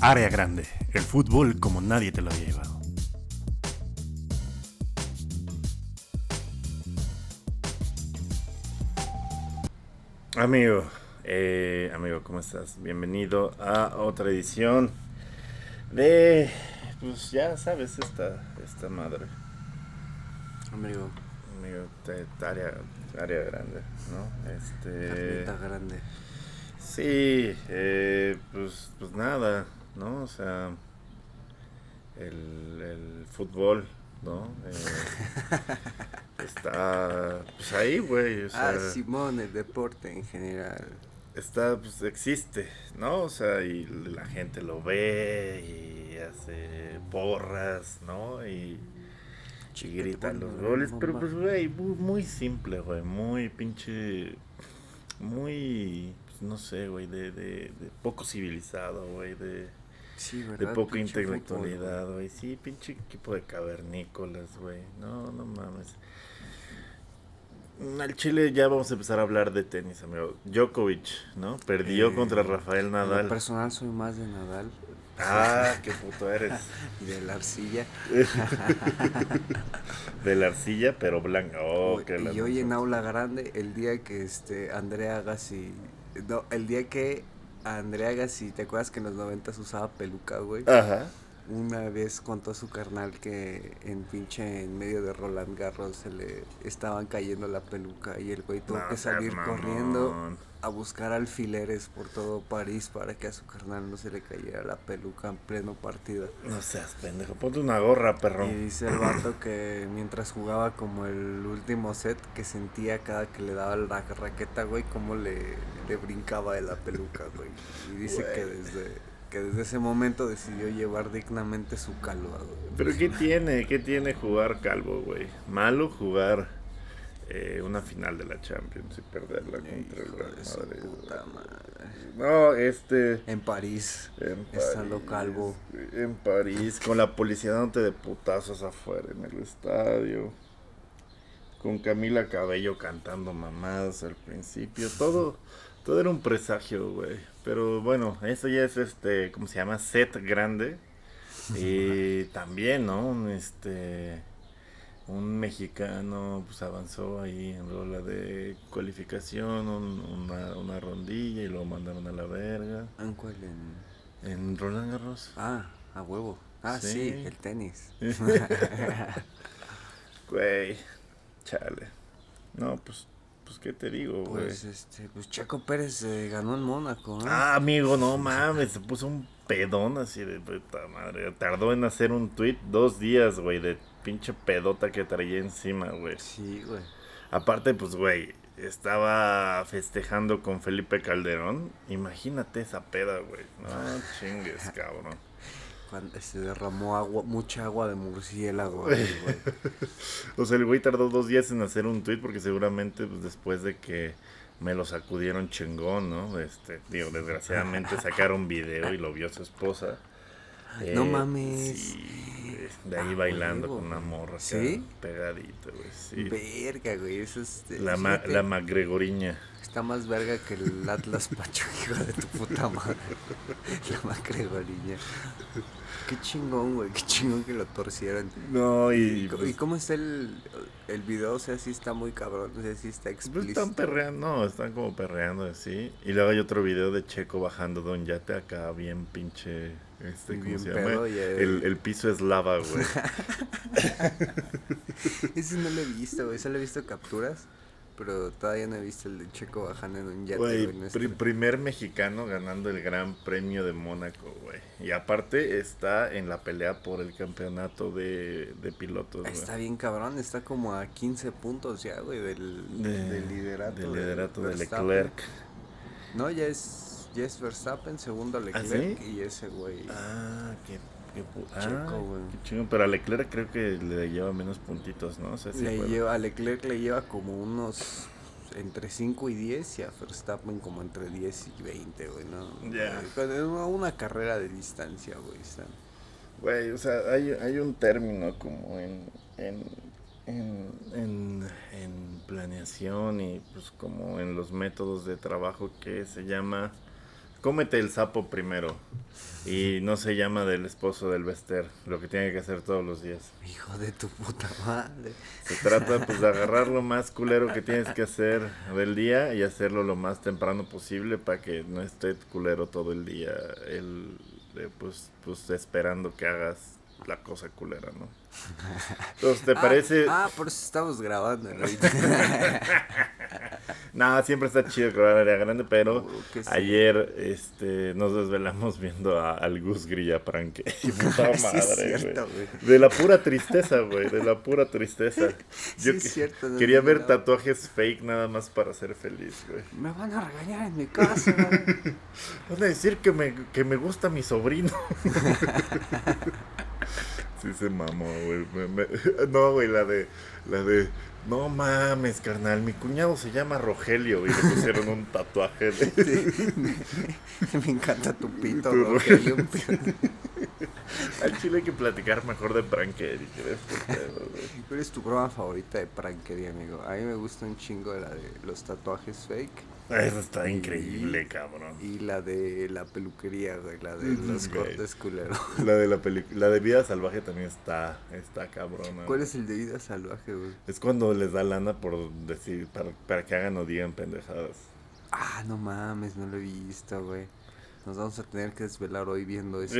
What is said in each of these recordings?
Área grande, el fútbol como nadie te lo había llevado. Amigo, eh, amigo, ¿cómo estás? Bienvenido a otra edición de, pues ya sabes, esta, esta madre. Amigo, Amigo, te- te- área, área grande, ¿no? Este... carnita grande. Sí, eh, pues, pues nada, ¿no? O sea, el, el fútbol, ¿no? Eh, está, pues ahí, güey, o sea, ah, Simón, el deporte en general. está, pues existe, ¿no? O sea, y la gente lo ve y hace porras, ¿no? Y, y los goles, pero pues, güey, muy, simple, güey, muy pinche, muy, no sé, güey, de, de, de poco civilizado, güey, de, Sí, de poca intelectualidad, güey, sí, pinche equipo de cavernícolas, güey, no, no mames. Al Chile ya vamos a empezar a hablar de tenis, amigo. Djokovic, ¿no? Perdió Eh, contra Rafael fútbol. En lo Nadal. personal soy más de Nadal Ah, qué puto eres. de la arcilla. De la arcilla, pero blanca. Oh, y hoy en aula grande, el día que este Andrea Agassi, no, el día que Andrea Agassi, ¿te acuerdas que en los noventas usaba peluca, güey? Ajá. Una vez contó su carnal que en pinche en medio de Roland Garros se le estaban cayendo la peluca y el güey tuvo No que salir mamón. corriendo a buscar alfileres por todo París para que a su carnal no se le cayera la peluca en pleno partido. No seas pendejo. Ponte una gorra, perro. Y dice el vato que mientras jugaba como el último set que sentía cada que le daba la raqueta, güey, cómo le, le brincaba de la peluca, güey. Y dice que desde que desde ese momento decidió llevar dignamente su calva, güey. Pero ¿qué tiene? ¿Qué tiene jugar calvo, güey? Malo jugar eh, una final de la Champions y perderla contra el Real Madrid. puta madre. No, este... En París. En Estando París, calvo. En París, con la policía dándote de putazos afuera en el estadio. Con Camila Cabello cantando mamadas al principio. Todo, todo era un presagio, güey. Pero bueno, eso ya es este, ¿cómo se llama? Set grande. Y también, ¿no? Este, un mexicano pues avanzó ahí en rola de cualificación, un- una, una rondilla y lo mandaron a la verga. ¿En cuál? En- En Roland Garros. Ah, a huevo. Ah, sí, Sí. el tenis. Güey, chale. No, pues, pues, ¿qué te digo, güey? Pues este, pues Checo Pérez eh, ganó en Mónaco, ¿no? ah, amigo, no mames, se puso un pedón así de puta madre. Tardó en hacer un tweet dos días, güey, de pinche pedota que traía encima, güey. Sí, güey. Aparte, pues, güey, estaba festejando con Felipe Calderón. Imagínate esa peda, güey. No chingues, cabrón. Cuando se derramó agua, mucha agua de murciélago, ahí, güey. O sea, el güey tardó dos días en hacer un tweet porque seguramente pues, después de que me lo sacudieron chingón, ¿no? Este, digo, desgraciadamente sacaron video y lo vio su esposa. no Eh, mames. Sí, güey, de ahí Ah, bailando con una morra ¿Sí? pegadito, güey, sí. Verga, güey, eso es... La, ma- la macgregoriña. Está más verga que el Atlas Pacho, hijo de tu puta madre. La macregorilla. Qué chingón, güey, qué chingón que lo torcieron. No, y, ¿Y, pues, y cómo está el, el video? O sea, sí está muy cabrón, o sea, sí está pues, explícito. están perreando, no, están como perreando así. Y luego hay otro video de Checo bajando de un yate acá bien pinche, este, ¿cómo Bien se llama? pedo y el- El, piso es lava, güey. Ese no lo he visto, güey, solo he visto capturas, pero todavía no he visto el de Checo bajando en un yate, Güey, güey. primer mexicano ganando el Gran Premio de Mónaco, güey. Y aparte está en la pelea por el campeonato de, de pilotos, güey. Está bien cabrón, está como a 15 puntos ya, güey, del, De- del liderato. del de liderato de. Leclerc. No, ya es, es Verstappen, segundo Leclerc sí? y ese güey. Ah, qué, qué pu- Checo, ah, güey. qué chingón. Pero a Leclerc creo que le lleva menos puntitos, ¿no? O sea, sí le lleva, a Leclerc le lleva como unos entre 5 y 10 y a Verstappen como entre 10 y 20, güey, ¿no? Ya. Con una, una carrera de distancia, güey. están. Güey, o sea, hay, hay un término como en, en, en, en, en planeación y pues como en los métodos de trabajo que se llama cómete el sapo primero y no se llama del esposo del Bester, lo que tiene que hacer todos los días. Hijo de tu puta madre. Se trata pues de agarrar lo más culero que tienes que hacer del día y hacerlo lo más temprano posible para que no esté culero todo el día, el, eh, pues, pues esperando que hagas la cosa culera, ¿no? Entonces, ¿te Ah, parece? Ah, por eso estamos grabando. ¿no? Nada, siempre está chido grabar área grande, pero sí. ayer este, nos desvelamos viendo a, al Gus Grilla Pranque. Puta Sí, madre, cierto, güey. güey. De la pura tristeza, güey, de la pura tristeza. Sí, Yo es que- cierto, no quería ver tatuajes fake nada más para ser feliz, güey. Me van a regañar en mi casa. Van a decir que me, que me gusta mi sobrino. sí se mamó, güey. Me- me- No, güey, la de, la de, no mames, carnal, mi cuñado se llama Rogelio y le pusieron un tatuaje de... Sí. Me encanta tu pito, Tu Rogelio. Al chile hay que platicar mejor de güey. ¿Cuál es tu broma favorita de prankería, amigo? A mí me gusta un chingo la de los tatuajes fake Eso está increíble, cabrón. y la de la peluquería, güey, la de Mm, los cortes culeros. La de la la de Vida Salvaje también está, está cabrona. ¿Cuál es el de vida salvaje, güey? Es cuando les da lana por decir, para, para que hagan o digan pendejadas. Ah, no mames, no lo he visto, güey. Nos vamos a tener que desvelar hoy viendo eso.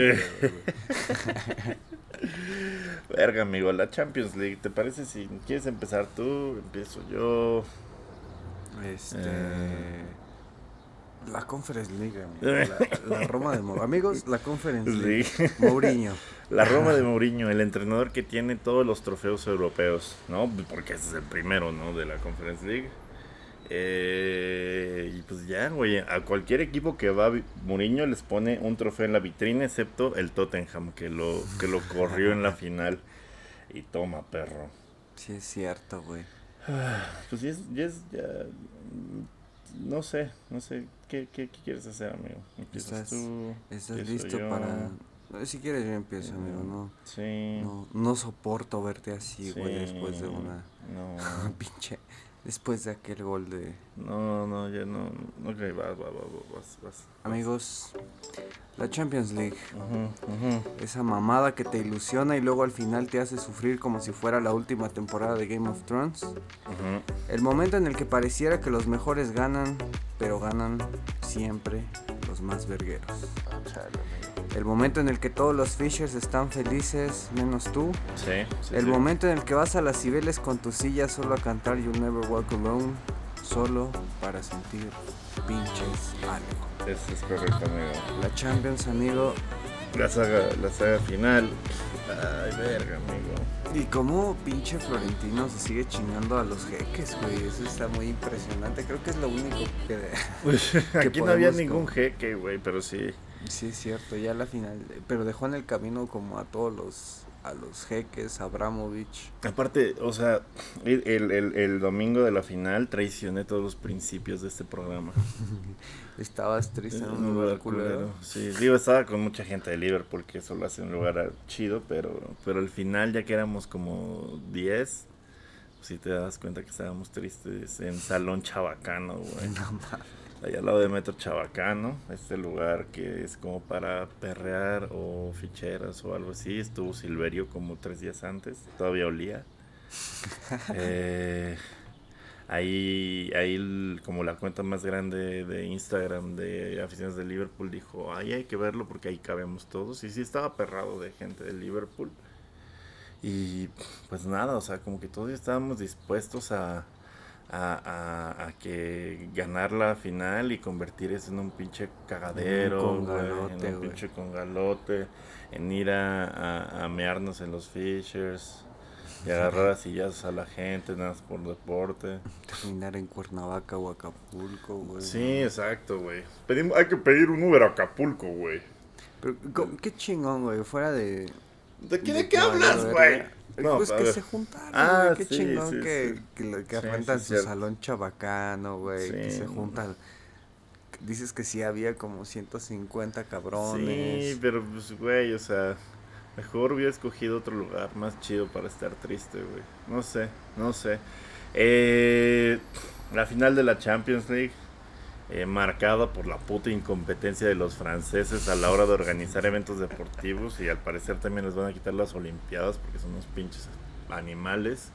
Verga, amigo, la Champions League, ¿te parece si quieres empezar tú? Empiezo yo. Este. Eh. La Conference League, amigo. La, la Roma de Mourinho. Amigos, la Conference League. Mourinho. La Roma de Mourinho, el entrenador que tiene todos los trofeos europeos, ¿no? Porque ese es el primero, ¿no? De la Conference League. Eh, y pues ya, güey, a cualquier equipo que va Mourinho les pone un trofeo en la vitrina, excepto el Tottenham, que lo, que lo corrió en la final. Y toma, perro. Sí, es cierto, güey. Pues ya es, ya es, ya, mm, no sé, no sé, ¿qué, qué, qué quieres hacer, amigo? ¿Empiezas ¿Estás- tú? ¿Estás ¿Empiezo listo yo? para.? Si quieres, yo empiezo, amigo. No, Sí. no, no soporto verte así, güey, sí, después de una. No. Pinche. Después de aquel gol de. No, no, ya no. Ok, vas, vas, vas, vas. Amigos, la Champions League. Ujú, ujú. Esa mamada que te ilusiona y luego al final te hace sufrir como si fuera la última temporada de Game of Thrones. Ujú. El momento en el que pareciera que los mejores ganan, pero ganan siempre los más vergueros. El momento en el que todos los Fishers están felices, menos tú. Sí, sí, El sí. momento en el que vas a las Cibeles con tu silla solo a cantar You Never Walk Alone, solo para sentir pinches algo. Eso es correcto, amigo. La Champions, amigo. La saga, la saga final. Ay, verga, amigo. Y como pinche Florentino se sigue chingando a los jeques, güey. Eso está muy impresionante. Creo que es lo único que... Aquí no había ningún con- jeque, güey, pero sí. Sí, es cierto, ya la final. Pero dejó en el camino como a todos los... A los jeques, a Abramovich. Aparte, o sea, el, el- el domingo de la final traicioné todos los principios de este programa. Estabas triste en Un lugar culero. Sí, digo, estaba con mucha gente de Liverpool, que eso lo hace un lugar chido, pero, pero al final, ya que éramos como 10, si te das cuenta que estábamos tristes en Salón Chabacano, güey. No. Allá al lado de Metro Chabacano, este lugar que es como para perrear o ficheras o algo así. Estuvo Silverio como tres días antes, todavía olía. Eh, ahí, ahí el- como la cuenta más grande de Instagram de aficionados de Liverpool dijo, ay, hay que verlo porque ahí cabemos todos. Y sí estaba perrado de gente de Liverpool. Y pues nada, o sea, como que todos estábamos dispuestos a, a, a- a que ganar la final y convertir eso en un pinche cagadero, en congalote, un güey. pinche congalote, en ir a, a, a mearnos en los Fishers y agarrar a sillazos a la gente, nada más por deporte. Terminar en Cuernavaca o Acapulco, güey. Sí, exacto, güey. Hay que pedir un Uber a Acapulco, güey. Pero qué chingón, güey. Fuera de. ¿De qué, de de qué hablas, güey? pues a que ver. se juntaron, Ah, güey. Qué sí, chingón sí, que, sí. que, que rentan su salón chabacano, güey. Que se juntan. Dices que sí había como 150 cabrones. Sí, pero pues, güey, o sea, Mejor hubiera escogido otro lugar más chido para estar triste, güey. No sé, no sé. Eh, la final de la Champions League, eh, marcada por la puta incompetencia de los franceses a la hora de organizar eventos deportivos y al parecer también les van a quitar las Olimpiadas porque son unos pinches animales.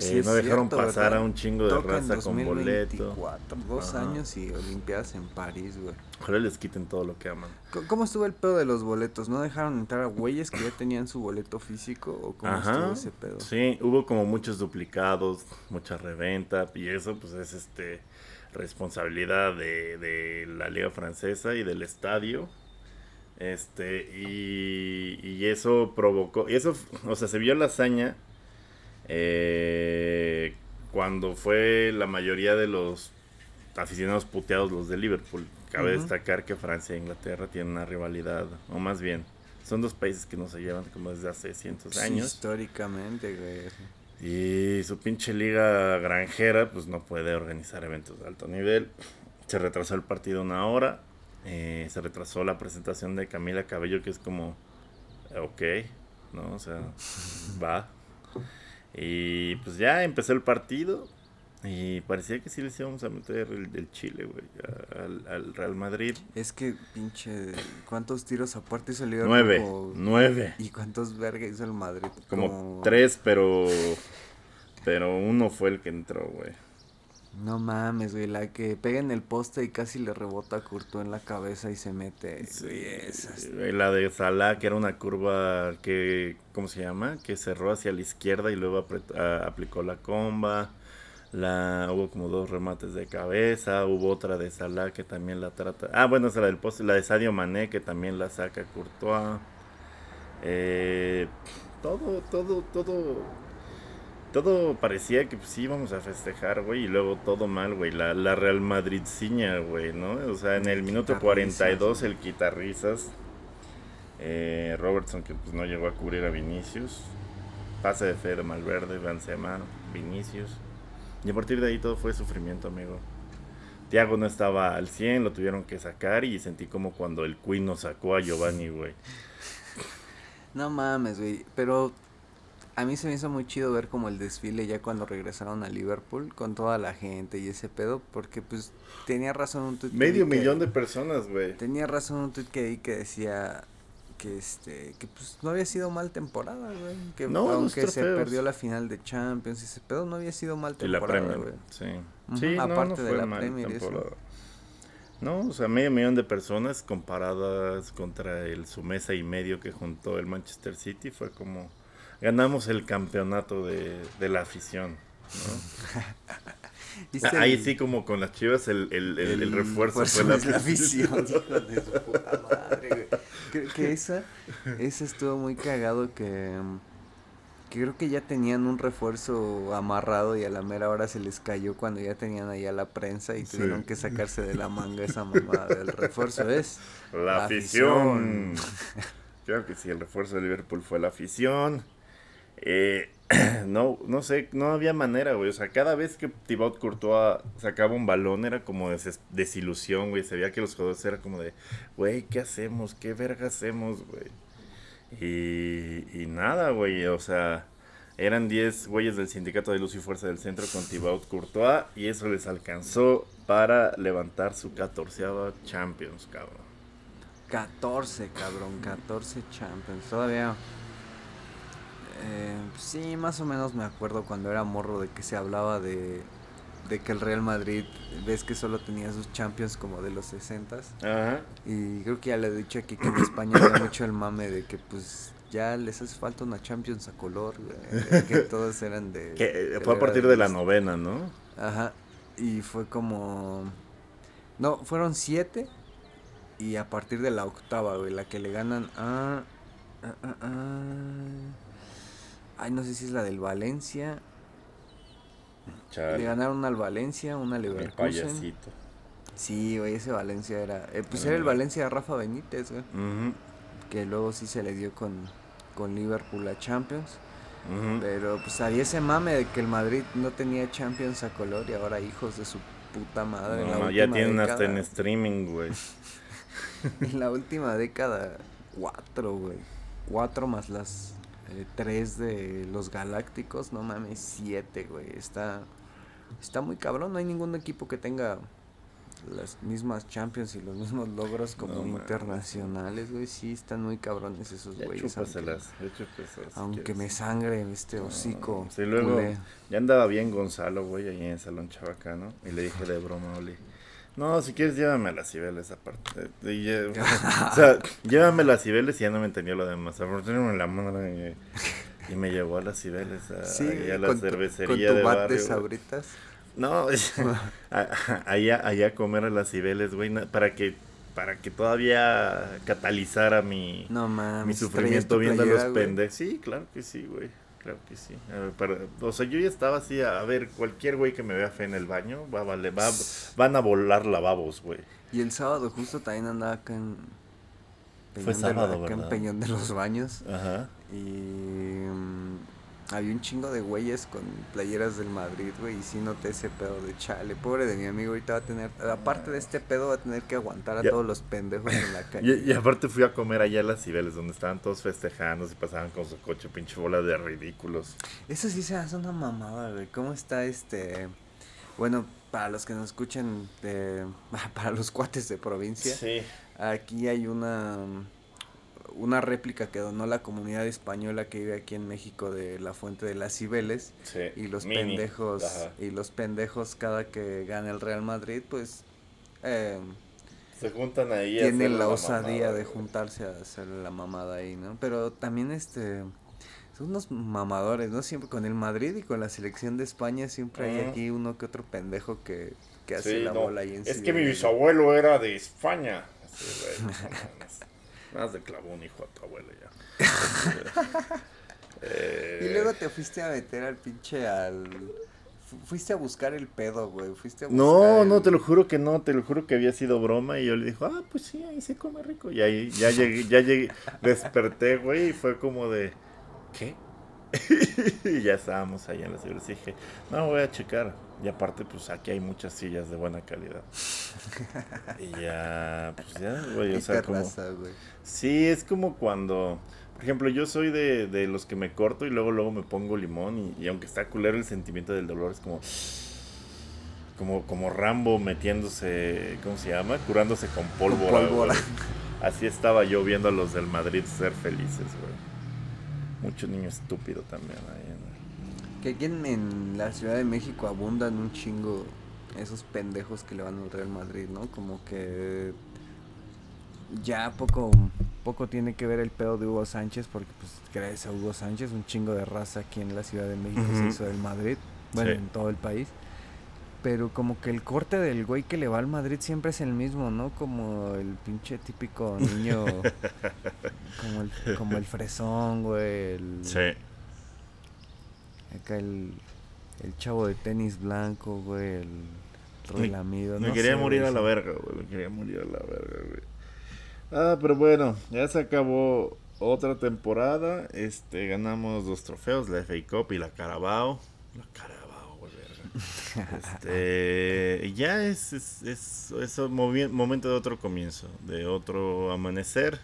Sí, Eh, no dejaron cierto, pasar ¿verdad? a un chingo de Toca raza con boleto. 2024, Dos Ajá. años y Olimpiadas en París, güey. Ojalá les quiten todo lo que aman. ¿Cómo estuvo el pedo de los boletos? ¿No dejaron entrar a güeyes que ya tenían su boleto físico? ¿O cómo estuvo ese pedo? Sí, hubo como muchos duplicados, mucha reventa y eso pues es este responsabilidad de, de la liga francesa y del estadio. Este, y, y eso provocó, y eso, o sea, se vio la hazaña eh, cuando fue la mayoría de los aficionados puteados los de Liverpool. Cabe destacar que Francia e Inglaterra tienen una rivalidad, o más bien, son dos países que no se llevan como desde hace cientos de años. históricamente, güey. Y su pinche liga granjera, pues no puede organizar eventos de alto nivel. Se retrasó el partido una hora. eh, se retrasó la presentación de Camila Cabello, que es como, ok, ¿no? O sea, va. Y pues ya empezó el partido. Y parecía que sí les íbamos a meter el del Chile, güey, al, al Real Madrid. Es que, pinche, ¿cuántos tiros aparte hizo el Liverpool? Nueve, Como- nueve. ¿Y cuántos verga hizo el Madrid? Como tres, pero, pero uno fue el que entró, güey. No mames, güey, la que pega en el poste y casi le rebota a Courtois en la cabeza y se mete. güey, esas- La de Salah, que era una curva que, ¿cómo se llama? Que cerró hacia la izquierda y luego a- aplicó la comba. La, hubo como dos remates de cabeza. Hubo otra de Salah que también la trata. Ah, bueno, esa la del poste. La de Sadio Mané que también la saca Courtois. Eh, todo, todo, todo. Todo parecía que pues, sí íbamos a festejar, güey, y luego todo mal, güey. La, la Real Madrid ciña, güey, ¿no? O sea, en el minuto Quitarrisas, 42 el quitarrisas. Eh, Robertson que pues no llegó a cubrir a Vinicius. Pase de fe de Malverde, Benzema, Vinicius. Y a partir de ahí todo fue sufrimiento, amigo. Thiago no estaba al 100, lo tuvieron que sacar y sentí como cuando el Queen nos sacó a Giovanni, güey. No mames, güey. Pero a mí se me hizo muy chido ver como el desfile ya cuando regresaron a Liverpool con toda la gente y ese pedo. Porque pues tenía razón un tuit que Medio que- millón de personas, güey. Tenía razón un tuit que vi que decía que este que pues no había sido mal temporada, güey. Que No, aunque se perdió la final de Champions y ese pedo no había sido mal Y la temporada, Premier, güey. sí. Ujú, Sí, no, aparte no de fue la mal Premier eso. No, o sea, medio millón de personas comparadas contra el su mesa y medio que juntó el Manchester City fue como ganamos el campeonato de, de la afición. ¿no? ¿Viste Ahí el- sí como con las chivas el, el, el- el refuerzo refuerzo fue la la afición. afición. hijo de su puta madre, güey. Creo que esa, esa estuvo muy cagado que, que creo que ya tenían un refuerzo amarrado y a la mera hora se les cayó cuando ya tenían ahí a la prensa y Sí. tuvieron que sacarse de la manga esa mamada del refuerzo es La La afición. Creo que sí, el refuerzo de Liverpool fue la afición. Eh, no, no sé, no había manera, güey. O sea, cada vez que Thibaut Courtois sacaba un balón era como des- desilusión, güey. Se veía que los jugadores eran como de, güey, ¿qué hacemos? ¿Qué verga hacemos, güey? Y, y nada, güey. O sea, eran 10 güeyes del Sindicato de Luz y Fuerza del Centro con Thibaut Courtois. Y eso les alcanzó para levantar su catorceava Champions, cabrón. 14, cabrón, 14 Champions. Todavía. Eh, sí, más o menos me acuerdo cuando era morro de que se hablaba de, de que el Real Madrid, ves que solo tenía sus Champions como de los 60 Ajá. Y creo que ya le he dicho aquí que en España había mucho el mame de que pues ya les hace falta una Champions a color, güey, que todos eran de... Que eh, fue a partir de la novena, ¿no? Ajá. Y fue como. No, fueron siete. Y a partir de la octava, güey, la que le ganan a. a- a- a- Ay, no sé si es la del Valencia. Le Chale, ganaron al Valencia, una el Leverkusen. payasito. Sí, güey, ese Valencia era. eh, pues era el Valencia de Rafa Benítez, güey. Que luego sí se le dio con, con Liverpool a Champions. ujú. Pero pues había ese mame de que el Madrid no tenía Champions a color y ahora hijos de su puta madre. la No, ya tienen hasta en streaming, güey. En la última década, cuatro, güey. cuatro más las eh, tres de los Galácticos, no mames, siete, güey. Está, está muy cabrón, no hay ningún equipo que tenga las mismas Champions y los mismos logros como No internacionales, güey. Sí, están muy cabrones esos güeyes. Aunque, chúpaselas, aunque quieres. me sangre este hocico. Sí, luego culé. ya andaba bien Gonzalo, güey, ahí en el Salón Chabacano. Y le dije de broma, Oli. No, si quieres llévame a las Cibeles aparte. Y o sea, llévame a las Cibeles y ya no me entendió lo demás. Afortunadamente la madre y, y me llevó a las Cibeles, a, Sí, a la con tu- cervecería con tu de barrio. sabritas. No, allá, allá a comer a las Cibeles, güey, para que para que todavía catalizara mi, No mi ¿traías sufrimiento viendo a los pendejos. Sí, claro que sí, güey. Claro que sí. Ver, para- o sea, yo ya estaba así, a, a ver, cualquier güey que me vea fe en el baño, va, a valer- va, van a volar lavabos, güey. Y el sábado justo también andaba acá en. Fue Peñón de acá en. Peñón de los Baños. Ajá. Y. mm, había un chingo de güeyes con playeras del Madrid, güey. Y sí noté ese pedo de chale. Pobre de mi amigo, ahorita va a tener. Aparte de este pedo, va a tener que aguantar a Ya. todos los pendejos en la calle. Y, y aparte fui a comer allá a las Cibeles, donde estaban todos festejando y pasaban con su coche, pinche bola de ridículos. Eso sí se hace una mamada, güey. ¿Cómo está este.? Bueno, para los que nos escuchan, de- para los cuates de provincia. Sí. Aquí hay una una réplica que donó la comunidad española que vive aquí en México de la fuente de las Cibeles Sí. y los Mini. pendejos Ajá. y los pendejos cada que gana el Real Madrid pues eh, Se juntan ahí. tienen hacer la osadía mamada, de juntarse a hacer la mamada ahí, ¿no? Pero también este son unos mamadores, ¿no? Siempre con el Madrid y con la selección de España siempre hay aquí uno que otro pendejo que, que hace Sí, la no, bola ahí en Es que mi bisabuelo era de España. Mames. Más de clavó un hijo a tu abuelo ya. Eh, Y luego te fuiste a meter al pinche al... fu- Fuiste a buscar el pedo, güey. Fuiste a buscar No, el- no, te lo juro que no, te lo juro que había sido broma y yo le dijo, ah, pues sí, ahí se come rico. Y ahí ya llegué, ya llegué, desperté, güey, y fue como de, ¿qué? y ya estábamos ahí en la ciudad. Y dije, no, voy a checar. Y aparte, pues aquí hay muchas sillas de buena calidad. y ya, pues ya, güey, o sea, como... Sí, es como cuando, por ejemplo, yo soy de, de los que me corto y luego luego me pongo limón y, y aunque está culero el sentimiento del dolor es como como como Rambo metiéndose, ¿cómo se llama? Curándose con pólvora. Así estaba yo viendo a los del Madrid ser felices, güey. Mucho niño estúpido también ahí. Que aquí en, en la Ciudad de México abundan un chingo esos pendejos que le van al Real Madrid, ¿no? Como que ya poco poco tiene que ver el pedo de Hugo Sánchez porque pues gracias a Hugo Sánchez un chingo de raza aquí en la Ciudad de México se Ujú. hizo del Madrid, bueno, Sí. en todo el país. Pero como que el corte del güey que le va al Madrid siempre es el mismo, ¿no? Como el pinche típico niño como el como el fresón, güey, el Acá el, el chavo de tenis blanco, güey, el relamido. Me no quería sé, morir güey, a la verga, güey. Me quería morir a la verga, güey. Ah, pero bueno, ya se acabó otra temporada. Este, ganamos dos trofeos, la FA Cup y la Carabao. La Carabao, güey, verga. Este, ya es, es, es, es un momento de otro comienzo, de otro amanecer.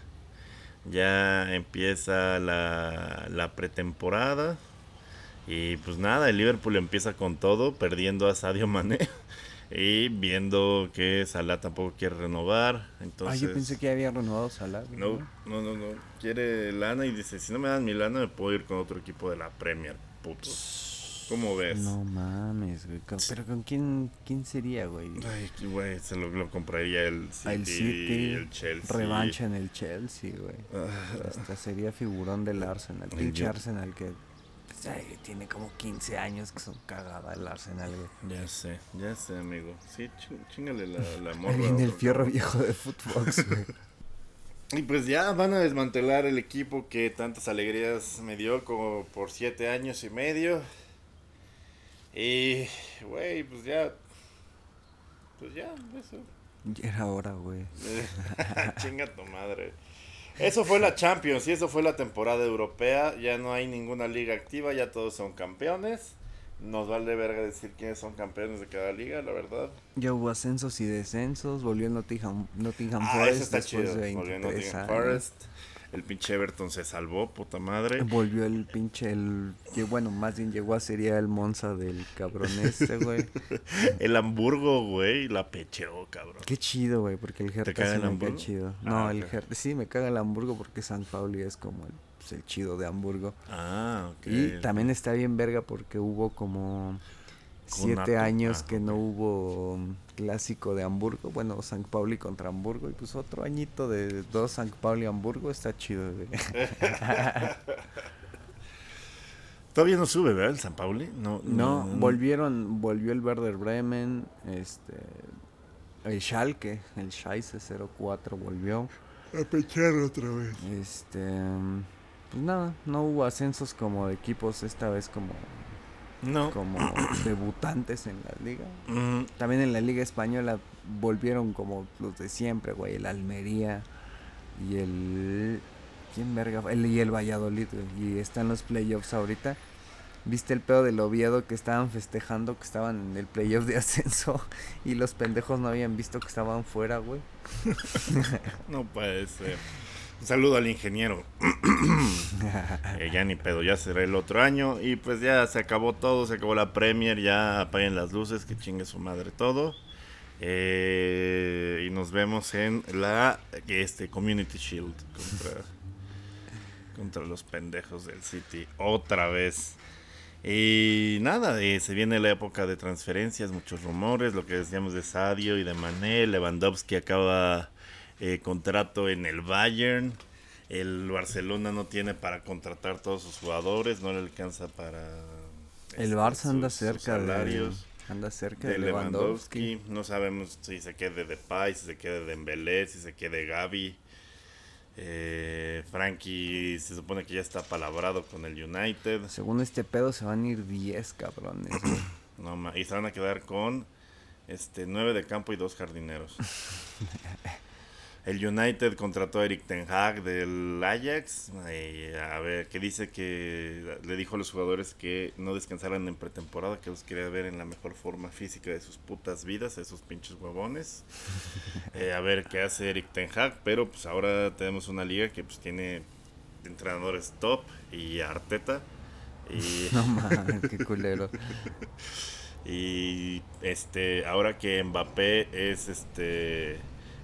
Ya empieza la, la pretemporada. Y pues nada, el Liverpool empieza con todo, perdiendo a Sadio Mané. Y viendo que Salah tampoco quiere renovar. Entonces, Ah, yo pensé que había renovado Salah. güey, no, no, no, no. Quiere lana y dice, si no me dan mi lana me puedo ir con otro equipo de la Premier, putos. ¿Cómo ves? No mames, güey. Pero ¿con quién, quién sería, güey? Ay, qué güey, se lo, lo compraría el City, El City, el Chelsea. revancha en el Chelsea, güey. Ah, Hasta sería figurón del Arsenal. Pinche Arsenal que ay, tiene como 15 años que son cagada el Arsenal, güey. ya sé, ya sé, amigo. Sí, ch- chingale la, la morra. viene el fierro viejo de Footbox, güey. Y pues ya van a desmantelar el equipo que tantas alegrías me dio como por siete años y medio. Y, güey, pues ya. Pues ya, eso. Ya era hora, güey. Chinga tu madre. Eso fue la Champions y eso fue la temporada europea. Ya no hay ninguna liga activa, ya todos son campeones. Nos vale verga decir quiénes son campeones de cada liga, la verdad. Ya hubo ascensos y descensos, volvió el Nottingham, Nottingham Ah, Forest eso está después chido. de Volvió 23 Nottingham años. Forest. El pinche Everton se salvó, puta madre. Volvió el pinche, el, bueno, más bien llegó a sería el Monza del cabrón este, güey. el Hamburgo, güey, la pecheó, cabrón. Qué chido, güey, porque el Hertha caga sí el me Hamburgo? cae chido. Ah, No, el Hertha, sí me caga el Hamburgo porque San Pauli es como el, pues, el chido de Hamburgo. Ah, ok. Y también está bien verga porque hubo como siete años Ah, que no hubo um, clásico de Hamburgo. Bueno, San Pauli contra Hamburgo. Y pues otro añito de dos San Pauli Hamburgo está chido, güey. Todavía no sube, ¿verdad? El San Pauli. No, No, volvieron, volvió el Werder Bremen, este, el Schalke, el Scheisse 04 volvió. A pechar otra vez. Este, pues nada, no hubo ascensos como de equipos esta vez como, No. como debutantes en la liga. Mm, También en la liga española volvieron como los de siempre, güey, el Almería y el ¿quién verga? El, y el Valladolid, güey, y están los playoffs ahorita. ¿Viste el pedo del Oviedo que estaban festejando que estaban en el playoff de ascenso y los pendejos no habían visto que estaban fuera, güey? no puede ser. Un saludo al ingeniero. Eh, ya ni pedo, ya será el otro año. Y pues ya se acabó todo, se acabó la Premier, ya apaguen las luces, que chingue su madre todo. Eh, y nos vemos en la este Community Shield contra, contra los pendejos del City otra vez. Y nada, eh, se viene la época de transferencias, muchos rumores, lo que decíamos de Sadio y de Mané, Lewandowski acaba eh, contrato en el Bayern, el Barcelona no tiene para contratar todos sus jugadores, no le alcanza para... El este, Barça anda sus- sus cerca de salarios anda cerca de de Lewandowski. Lewandowski. No sabemos si se quede de Depay, si se quede de Dembélé, si se quede Gaby. Eh, Frankie se supone que ya está palabrado con el United. Según este pedo se van a ir 10 cabrones. No, y se van a quedar con este 9 de campo y dos jardineros. El United contrató a Eric Ten Hag del Ajax. y a ver, que dice que le dijo a los jugadores que no descansaran en pretemporada, que los quería ver en la mejor forma física de sus putas vidas, esos pinches huevones. Eh, a ver qué hace Eric Ten Hag, pero pues ahora tenemos una liga que pues tiene entrenadores top y Arteta. Y No mames, qué culero. y este, ahora que Mbappé es este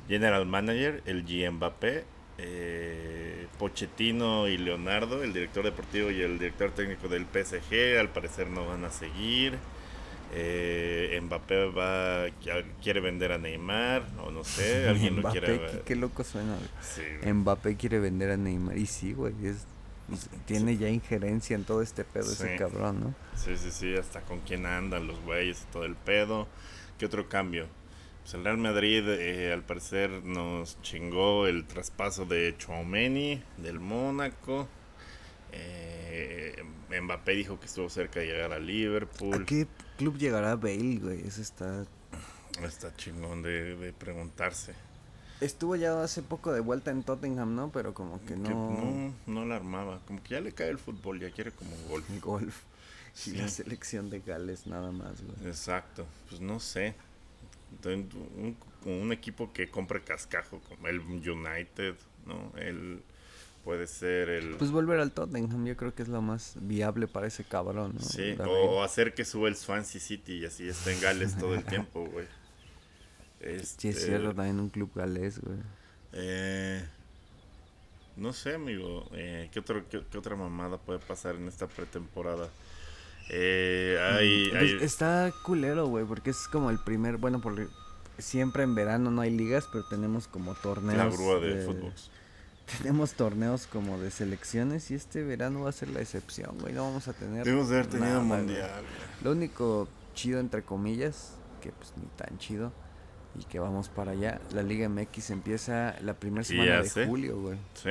general manager, el G Mbappé, eh, Pochettino y Leonardo, el director deportivo y el director técnico del PSG, al parecer no van a seguir. Eh, Mbappé va quiere vender a Neymar, o no sé, alguien lo Mbappé, quiere qué, qué loco suena. Sí. Mbappé quiere vender a Neymar. Y sí, güey. es- tiene ya injerencia en todo este pedo ese cabrón, ¿no? Sí, sí, sí, hasta con quién andan los güeyes y todo el pedo. ¿Qué otro cambio? Pues el Real Madrid eh, al parecer nos chingó el traspaso de Chouameni del Mónaco. Eh, Mbappé dijo que estuvo cerca de llegar a Liverpool. ¿A qué club llegará Bale, güey? Eso está... Está chingón de, de preguntarse. Estuvo ya hace poco de vuelta en Tottenham, ¿no? Pero como que Que no... no, no la armaba. Como que ya le cae el fútbol, ya quiere como golf. Golf. Sí. Y la selección de Gales nada más, güey. Exacto, pues no sé. Un, un equipo que compre cascajo, como el United, ¿no? El, puede ser el... Pues volver al Tottenham yo creo que es lo más viable para ese cabrón, ¿no? sí, o, hacer que suba el Swansea City y así está en Gales todo el tiempo, güey. Sí, es Este, cierto, también un club galés, güey. eh, no sé, amigo. Eh, ¿qué, otro, qué, qué otra mamada puede pasar en esta pretemporada? Eh, hay, Pues hay- Está culero, güey, porque es como el primer, bueno, porque siempre en verano no hay ligas, pero tenemos como torneos. la grúa de, fútbol. Tenemos torneos como de selecciones y este verano va a ser la excepción, güey. No vamos a tener. Debemos de haber tenido nada, mundial. Lo único chido, entre comillas, que pues ni tan chido, y que vamos para allá. La Liga MX empieza la primera semana de sé. julio, güey. Sí.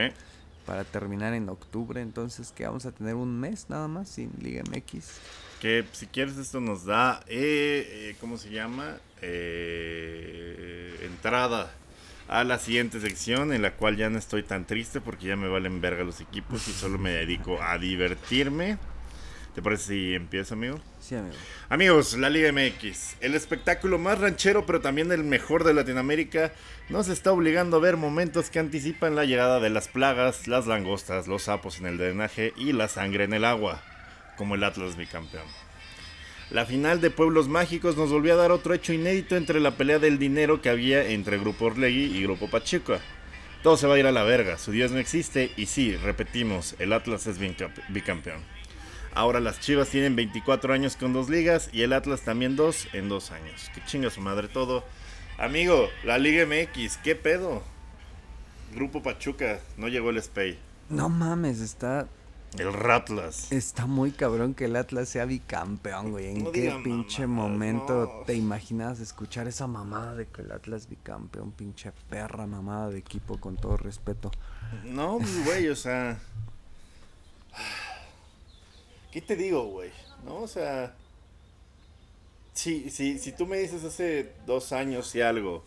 Para terminar en octubre, entonces que vamos a tener un mes nada más sin Liga MX. Que si quieres esto nos da, eh, eh, ¿cómo se llama? Eh, entrada a la siguiente sección en la cual ya no estoy tan triste porque ya me valen verga los equipos y solo me dedico a divertirme. ¿Te parece si empiezo, amigo? Sí, amigo. Amigos, la Liga MX, el espectáculo más ranchero, pero también el mejor de Latinoamérica, nos está obligando a ver momentos que anticipan la llegada de las plagas, las langostas, los sapos en el drenaje y la sangre en el agua, como el Atlas bicampeón. La final de Pueblos Mágicos nos volvió a dar otro hecho inédito entre la pelea del dinero que había entre Grupo Orlegui y Grupo Pachuca. Todo se va a ir a la verga, su Dios no existe y sí, repetimos, el Atlas es bicampeón. Ahora las Chivas tienen 24 años con dos ligas y el Atlas también dos en dos años. Que chinga su madre todo. Amigo, la Liga MX, ¿qué pedo? Grupo Pachuca, no llegó el Spay. No mames, está. El Ratlas. Está muy cabrón que el Atlas sea bicampeón, güey. ¿En qué pinche momento te imaginas escuchar esa mamada de que el Atlas bicampeón? Pinche perra mamada de equipo, con todo respeto. No, güey, o sea. ¿Qué te digo, güey? ¿No? O sea. Si, si, si tú me dices hace dos años y algo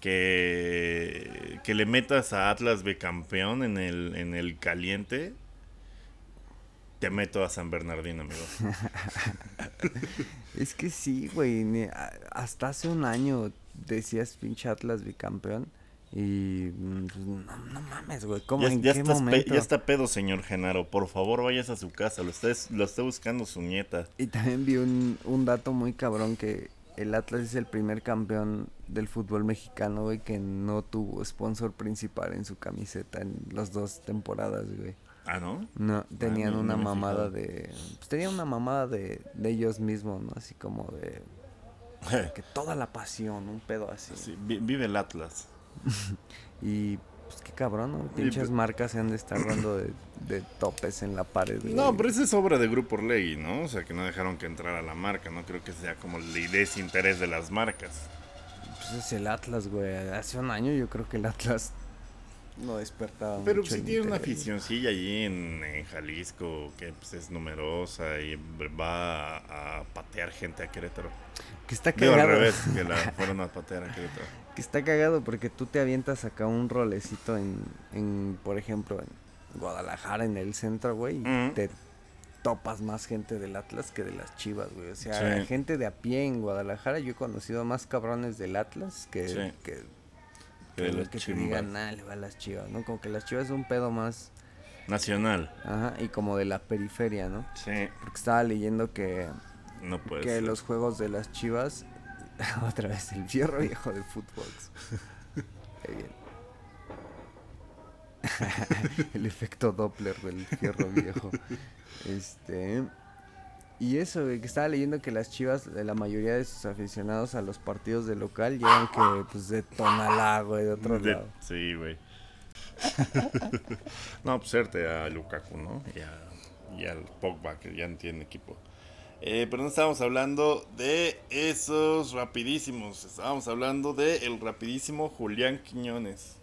que, que le metas a Atlas de campeón en el, en el caliente, te meto a San Bernardino, amigo. es que sí, güey. Hasta hace un año decías pinche Atlas bicampeón. Y mm, pues, no, mames, güey, ¿cómo ya, en qué momento? ya está pedo, señor Genaro. Por favor, vayas a su casa. Lo está, lo está buscando su nieta. Y también vi un, un dato muy cabrón que el Atlas es el primer campeón del fútbol mexicano, güey, que no tuvo sponsor principal en su camiseta en las dos temporadas, güey. Ah, ¿no? No, tenían una mamada de... Pues tenían una mamada de, de ellos mismos, ¿no? Así como de... que toda la pasión, un pedo así. Sí, vive el Atlas. y pues qué cabrón, ¿no? Pinches marcas se han de estar dando de, topes en la pared. No, pero esa es obra de Grupo Orlegui, ¿no? O sea, que no dejaron que entrara la marca, no creo que sea como el desinterés de las marcas. Pues es el Atlas, güey. Hace un año yo creo que el Atlas no despertaba Pero si tiene una aficióncilla allí en, Jalisco que pues, es numerosa y va a, patear gente a Querétaro. Que está cagado. al revés, que la fueron a patear a Querétaro. Que está cagado porque tú te avientas acá un rolecito en, en por ejemplo, en Guadalajara, en el centro, güey, y te topas más gente del Atlas que de las Chivas, güey. O sea, gente de a pie en Guadalajara, yo he conocido más cabrones del Atlas que, que que, los que te digan, nada, le va a las chivas, ¿no? Como que las chivas es un pedo más... Nacional. Ajá, y como de la periferia, ¿no? Sí. Porque estaba leyendo que... No puede Que los juegos de las chivas... otra vez, el fierro viejo de fútbol. Qué bien. el efecto Doppler del fierro viejo. Este... Y eso, que estaba leyendo que las chivas, la mayoría de sus aficionados a los partidos de local llegan que, pues, de Tonalá, güey, de otro lado. Sí, güey. no, pues, serte a Lukaku, ¿no? Y, al Pogba, que ya no tiene equipo. Eh, pero no estábamos hablando de esos rapidísimos. Estábamos hablando de el rapidísimo Julián Quiñones.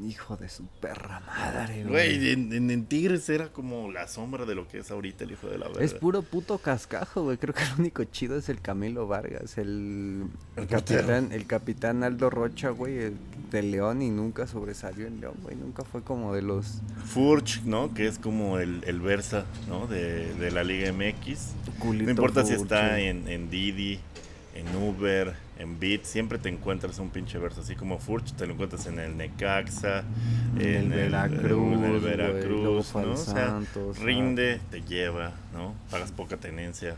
Hijo de su perra madre, güey. en, Tigres era como la sombra de lo que es ahorita el hijo de la verdad. Es puro puto cascajo, güey. Creo que el único chido es el Camilo Vargas, el, el, capitán, el capitán Aldo Rocha, güey, de León y nunca sobresalió en León, güey. Nunca fue como de los. Furch, ¿no? Que es como el, el Versa, ¿no? De, de la Liga MX. no importa si está en, en Didi, en Uber en Beat siempre te encuentras un pinche verso, así como Furch, te lo encuentras en el Necaxa, en, el, Veracruz, ¿no? O sea, rinde, te lleva, ¿no? Pagas poca tenencia.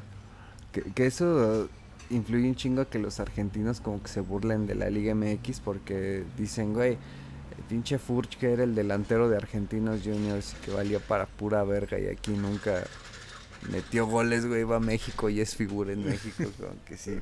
Que, eso influye un chingo a que los argentinos como que se burlen de la Liga MX porque dicen, güey, el pinche Furch que era el delantero de Argentinos Juniors y que valía para pura verga y aquí nunca metió goles, güey, va a México y es figura en México, que sí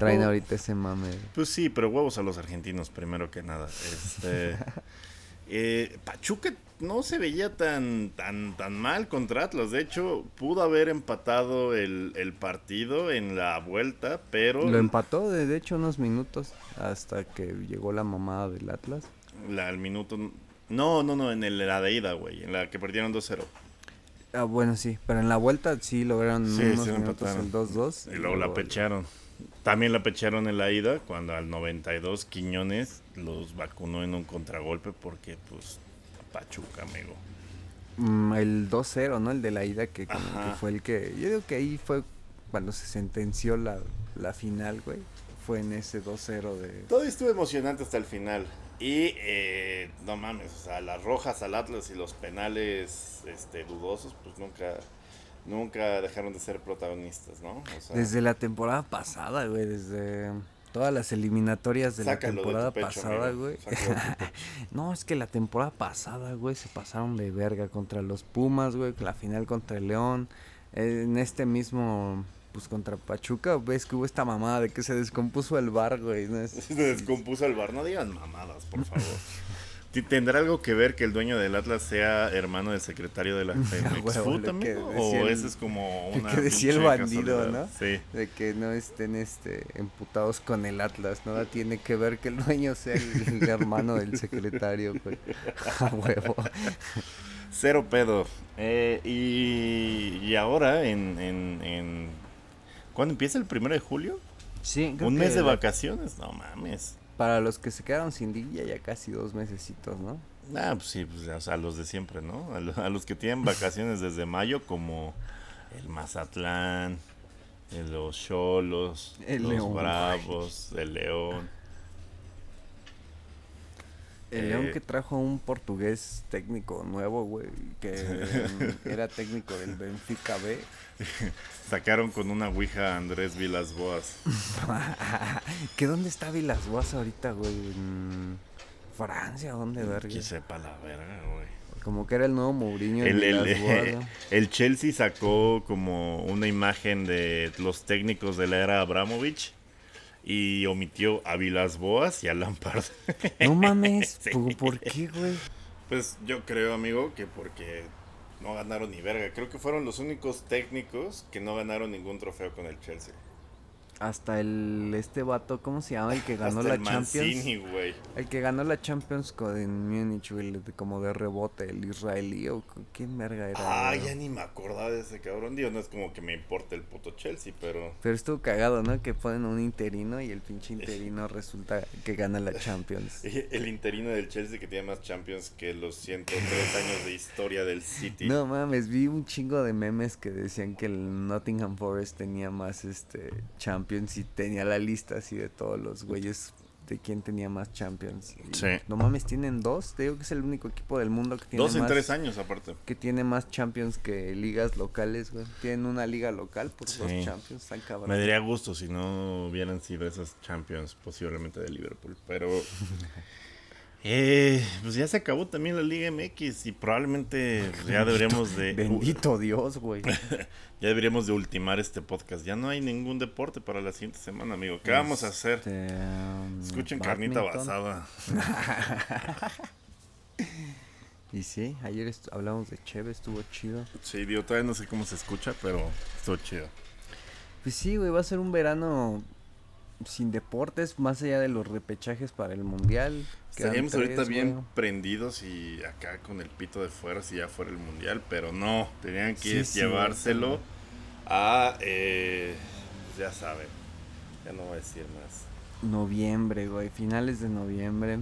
traen ahorita ese mame. Pues sí, pero huevos a los argentinos, primero que nada. Este, eh, Pachuca no se veía tan, tan, tan mal contra Atlas. De hecho, pudo haber empatado el, partido en la vuelta, pero... Lo empató, de, hecho, unos minutos hasta que llegó la mamada del Atlas. La, el minuto... No, no, no, en el, la de ida, güey, en la que perdieron 2-0. Ah, bueno, sí, pero en la vuelta sí lograron unos minutos el 2-2. Y, luego la pecharon. También la pecharon en la ida cuando al 92 Quiñones los vacunó en un contragolpe porque pues Pachuca, amigo. Mm, el 2-0, ¿no? El de la ida que, que, fue el que... Yo digo que ahí fue cuando se sentenció la, la final, güey. Fue en ese 2-0 de... Todo estuvo emocionante hasta el final. Y eh, no mames, o sea, las rojas al Atlas y los penales este, dudosos, pues nunca, nunca dejaron de ser protagonistas, ¿no? desde la temporada pasada, güey, desde todas las eliminatorias de la temporada pasada, güey. no, es que la temporada pasada, güey, se pasaron de verga contra los Pumas, güey, la final contra el León. En este mismo pues contra Pachuca, ves que hubo esta mamada de que se descompuso el bar, güey. Se descompuso el bar, no digan mamadas, por favor. ¿Tendrá algo que ver que el dueño del Atlas sea hermano del secretario de la Femex también? ¿O ese es como una que decía el bandido, ¿no? Sí. De que no estén este emputados con el Atlas, ¿no? Tiene que ver que el dueño sea el, hermano del secretario, güey. A huevo. Cero pedo. Eh, y, y, ahora en, en ¿Cuándo empieza el primero de julio? Sí, Un mes de vacaciones, no mames. Para los que se quedaron sin día ya casi dos mesecitos, ¿no? Ah, pues sí, pues, sea, los de siempre, ¿no? A, los que tienen vacaciones desde mayo, como el Mazatlán, los Cholos, los Bravos, el León. El León eh, que trajo un portugués técnico nuevo, güey, que era técnico del Benfica B. Sacaron con una ouija a Andrés Vilas Boas. ¿Qué dónde está Vilas Boas ahorita, güey? ¿En Francia? ¿Dónde, verga? Que sepa la verga, güey. Como que era el nuevo Mourinho. El, el, el, Chelsea sacó como una imagen de los técnicos de la era Abramovich y omitió a Vilas Boas y a Lampard. No mames, ¿por qué, güey? Pues yo creo, amigo, que porque no ganaron ni verga. Creo que fueron los únicos técnicos que no ganaron ningún trofeo con el Chelsea. Hasta el este vato, ¿cómo se llama? El que ganó la Champions. El que ganó la Champions con en Múnich, güey, como de rebote, el israelí o quién verga era. Ah, ya ni me acordaba de ese cabrón. Dios, no es como que me importe el puto Chelsea, pero. Pero estuvo cagado, ¿no? Que ponen un interino y el pinche interino resulta que gana la Champions. el interino del Chelsea que tiene más Champions que los 103 años de historia del City. No mames, vi un chingo de memes que decían que el Nottingham Forest tenía más este Champions y tenía la lista así de todos los güeyes de quién tenía más Champions. sí. No mames, tienen dos. Te digo que es el único equipo del mundo que tiene dos en tres años aparte. Que tiene más Champions que ligas locales, güey. Tienen una liga local por dos Champions. Están cabrón. Me daría gusto si no hubieran sido esas Champions posiblemente de Liverpool, pero Eh, pues ya se acabó también la Liga MX y probablemente ya deberíamos de... Bendito Dios, güey. ya deberíamos de ultimar este podcast. Ya no hay ningún deporte para la siguiente semana, amigo. ¿Qué vamos a hacer? Este, um, Escuchen carnita basada. y sí, ayer hablamos de Cheve, estuvo chido. Sí, digo, todavía no sé cómo se escucha, pero estuvo chido. Pues sí, güey, va a ser un verano sin deportes, más allá de los repechajes para el mundial. Estaríamos ahorita bien prendidos y acá con el pito de fuera si ya fuera el mundial, pero no, tenían que llevárselo a, eh, ya saben, ya no voy a decir más. Noviembre, güey, finales de noviembre.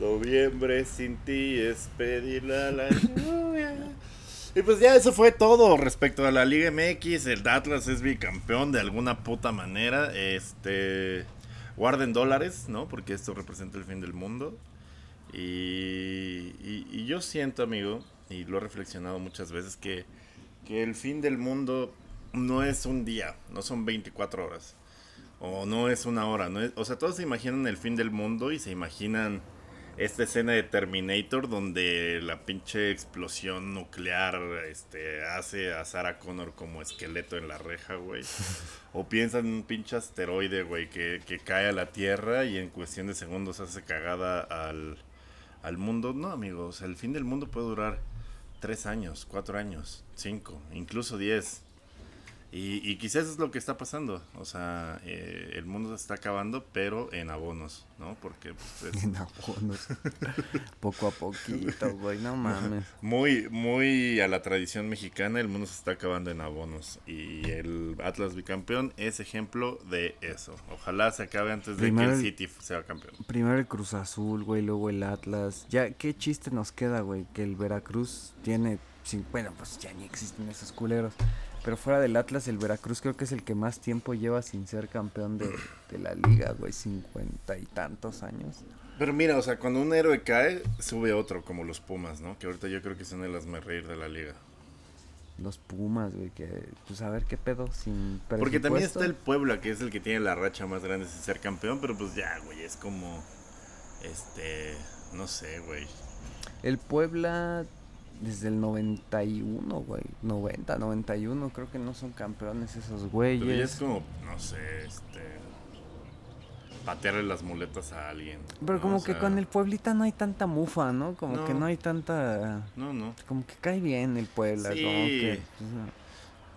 Noviembre sin ti es pedirle a la lluvia. Y pues ya eso fue todo respecto a la Liga MX. El Atlas es bicampeón de alguna puta manera. Este. Guarden dólares, ¿no? Porque esto representa el fin del mundo. Y, y, yo siento, amigo, y lo he reflexionado muchas veces, que, que el fin del mundo no es un día, no son 24 horas. O no es una hora. No o sea, todos se imaginan el fin del mundo y se imaginan esta escena de Terminator donde la pinche explosión nuclear este, hace a Sarah Connor como esqueleto en la reja, güey. o piensan en un pinche asteroide, güey, que, cae a la Tierra y en cuestión de segundos hace cagada al, al mundo. No, amigos, el fin del mundo puede durar tres años, cuatro años, cinco, incluso diez. Y, y quizás es lo que está pasando. O sea, eh, el mundo se está acabando, pero en abonos, ¿no? Porque pues, es En abonos. Poco a poquito, güey, no mames. muy, muy a la tradición mexicana, el mundo se está acabando en abonos. Y el Atlas bicampeón es ejemplo de eso. Ojalá se acabe antes de Primero que el City sea campeón. Primero el Cruz Azul, güey, luego el Atlas. Ya, ¿qué chiste nos queda, güey? Que el Veracruz tiene... Bueno, pues ya ni existen esos culeros. Pero fuera del Atlas, el Veracruz creo que es el que más tiempo lleva sin ser campeón de, de la liga, güey. Cincuenta y tantos años. Pero mira, o sea, cuando un héroe cae, sube otro, como los Pumas, ¿no? Que ahorita yo creo que son el reír de la liga. Los Pumas, güey, que... Pues a ver qué pedo sin Porque también está el Puebla, que es el que tiene la racha más grande sin ser campeón, pero pues ya, güey, es como. Este. No sé, güey. El Puebla desde el 91, güey. 90, 91, creo que no son campeones esos güeyes. Pero ya es como, no sé, este. Patearle las muletas a alguien. Pero ¿no? como O que con el Pueblita no hay tanta mufa, ¿no? Como que No. hay tanta... No, no. Como que cae bien el Puebla, Sí. como que... no.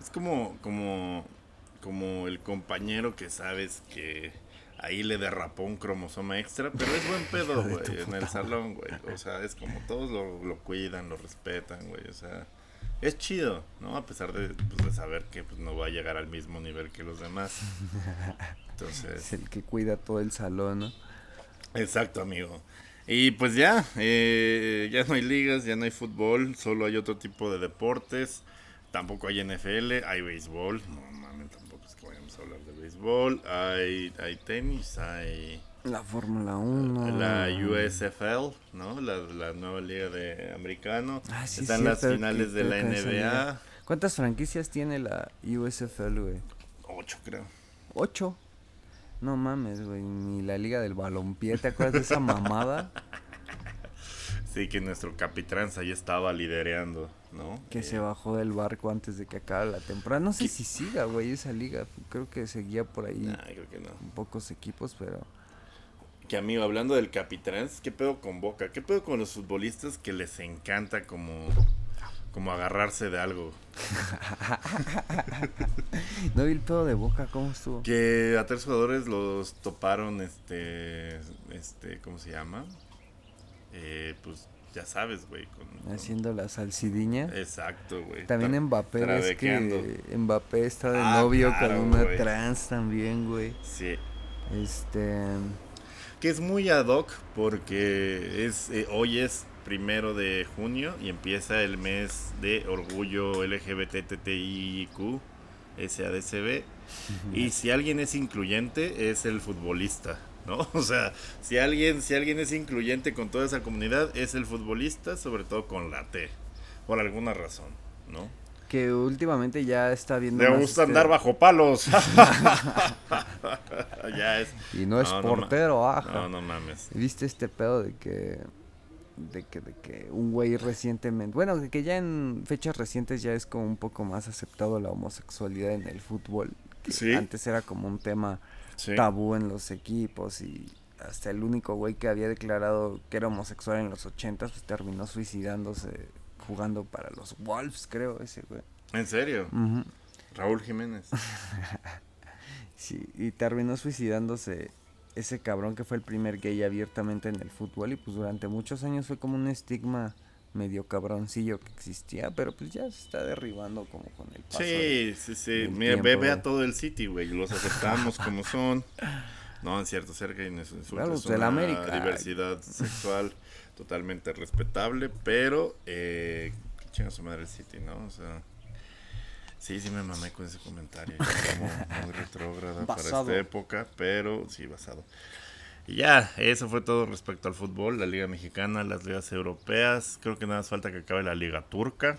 Es como, como, como el compañero que sabes que ahí le derrapó un cromosoma extra, pero es buen pedo, güey, en el salón, güey. O sea, es como todos lo, lo cuidan, lo respetan, güey. O sea, es chido, ¿no? A pesar de, pues, de saber que pues, no va a llegar al mismo nivel que los demás. Es Entonces, el que cuida todo el salón, ¿no? exacto, amigo. Y pues ya, eh, ya no hay ligas, ya no hay fútbol, solo hay otro tipo de deportes. Tampoco hay NFL, hay béisbol. No mames, tampoco es que vayamos a hablar de béisbol. Hay, hay tenis, hay La Fórmula 1. la USFL, ¿no? La, la nueva liga de americano. Ah, sí, Están es las finales que de la NBA. ¿Cuántas franquicias tiene la USFL, güey? Ocho, creo. ¿Ocho? No mames, güey. Ni la Liga del Balompié, ¿te acuerdas de esa mamada? Sí, que nuestro Capitranza ya estaba lidereando, ¿no? Que Eh, se bajó del barco antes de que acabe la temporada. No sé si siga, güey, esa liga. Creo que seguía por ahí nah, creo que no. pocos equipos, pero... Que amigo, hablando del Capitrans, ¿qué pedo con Boca? ¿Qué pedo con los futbolistas que les encanta como, como agarrarse de algo? No vi el pedo de Boca, ¿cómo estuvo? Que a tres jugadores los toparon, este, este, ¿cómo se llama? Eh, pues ya sabes, güey. Con, con- Haciendo la salsidiña. Exacto, güey. También Tra- Mbappé, trabequeando. que Mbappé está de Ah, novio claro, con una trans también, güey. Sí. Este... Que es muy ad hoc porque es eh, hoy es primero de junio y empieza el mes de orgullo LGBTTIQ SADCB. Y si alguien es incluyente, es el futbolista, ¿no? O sea, si alguien, si alguien es incluyente con toda esa comunidad, es el futbolista, sobre todo con la T, por alguna razón, ¿no? Que últimamente ya está viendo Le gusta este, andar bajo palos. ya es. Y no es portero, ajá. No, no mames. ¿Viste este pedo de que de que de que un güey recientemente, bueno, de que ya en fechas recientes ya es como un poco más aceptado la homosexualidad en el fútbol. que Sí. Antes era como un tema Sí. tabú en los equipos y hasta el único güey que había declarado que era homosexual en los ochentas pues terminó suicidándose jugando para los Wolves, creo, ese güey. ¿En serio? Raúl Jiménez. Sí, y terminó suicidándose ese cabrón que fue el primer gay abiertamente en el fútbol y pues durante muchos años fue como un estigma medio cabroncillo que existía, pero pues ya se está derribando como con el paso. de- Sí, sí, sí. Mira, ve, tiempo, ve a güey. todo el City, güey. Los aceptamos como son. No, en cierto, cerca y es, Claro, es pues, una América. diversidad sexual totalmente respetable, pero eh, chinga su madre el City, ¿no? O sea, sí, sí me mamé con ese comentario. Como muy retrógrada para esta época, pero sí, basado. Y ya, eso fue todo respecto al fútbol, la Liga Mexicana, las ligas europeas. Creo que nada más falta que acabe la Liga Turca.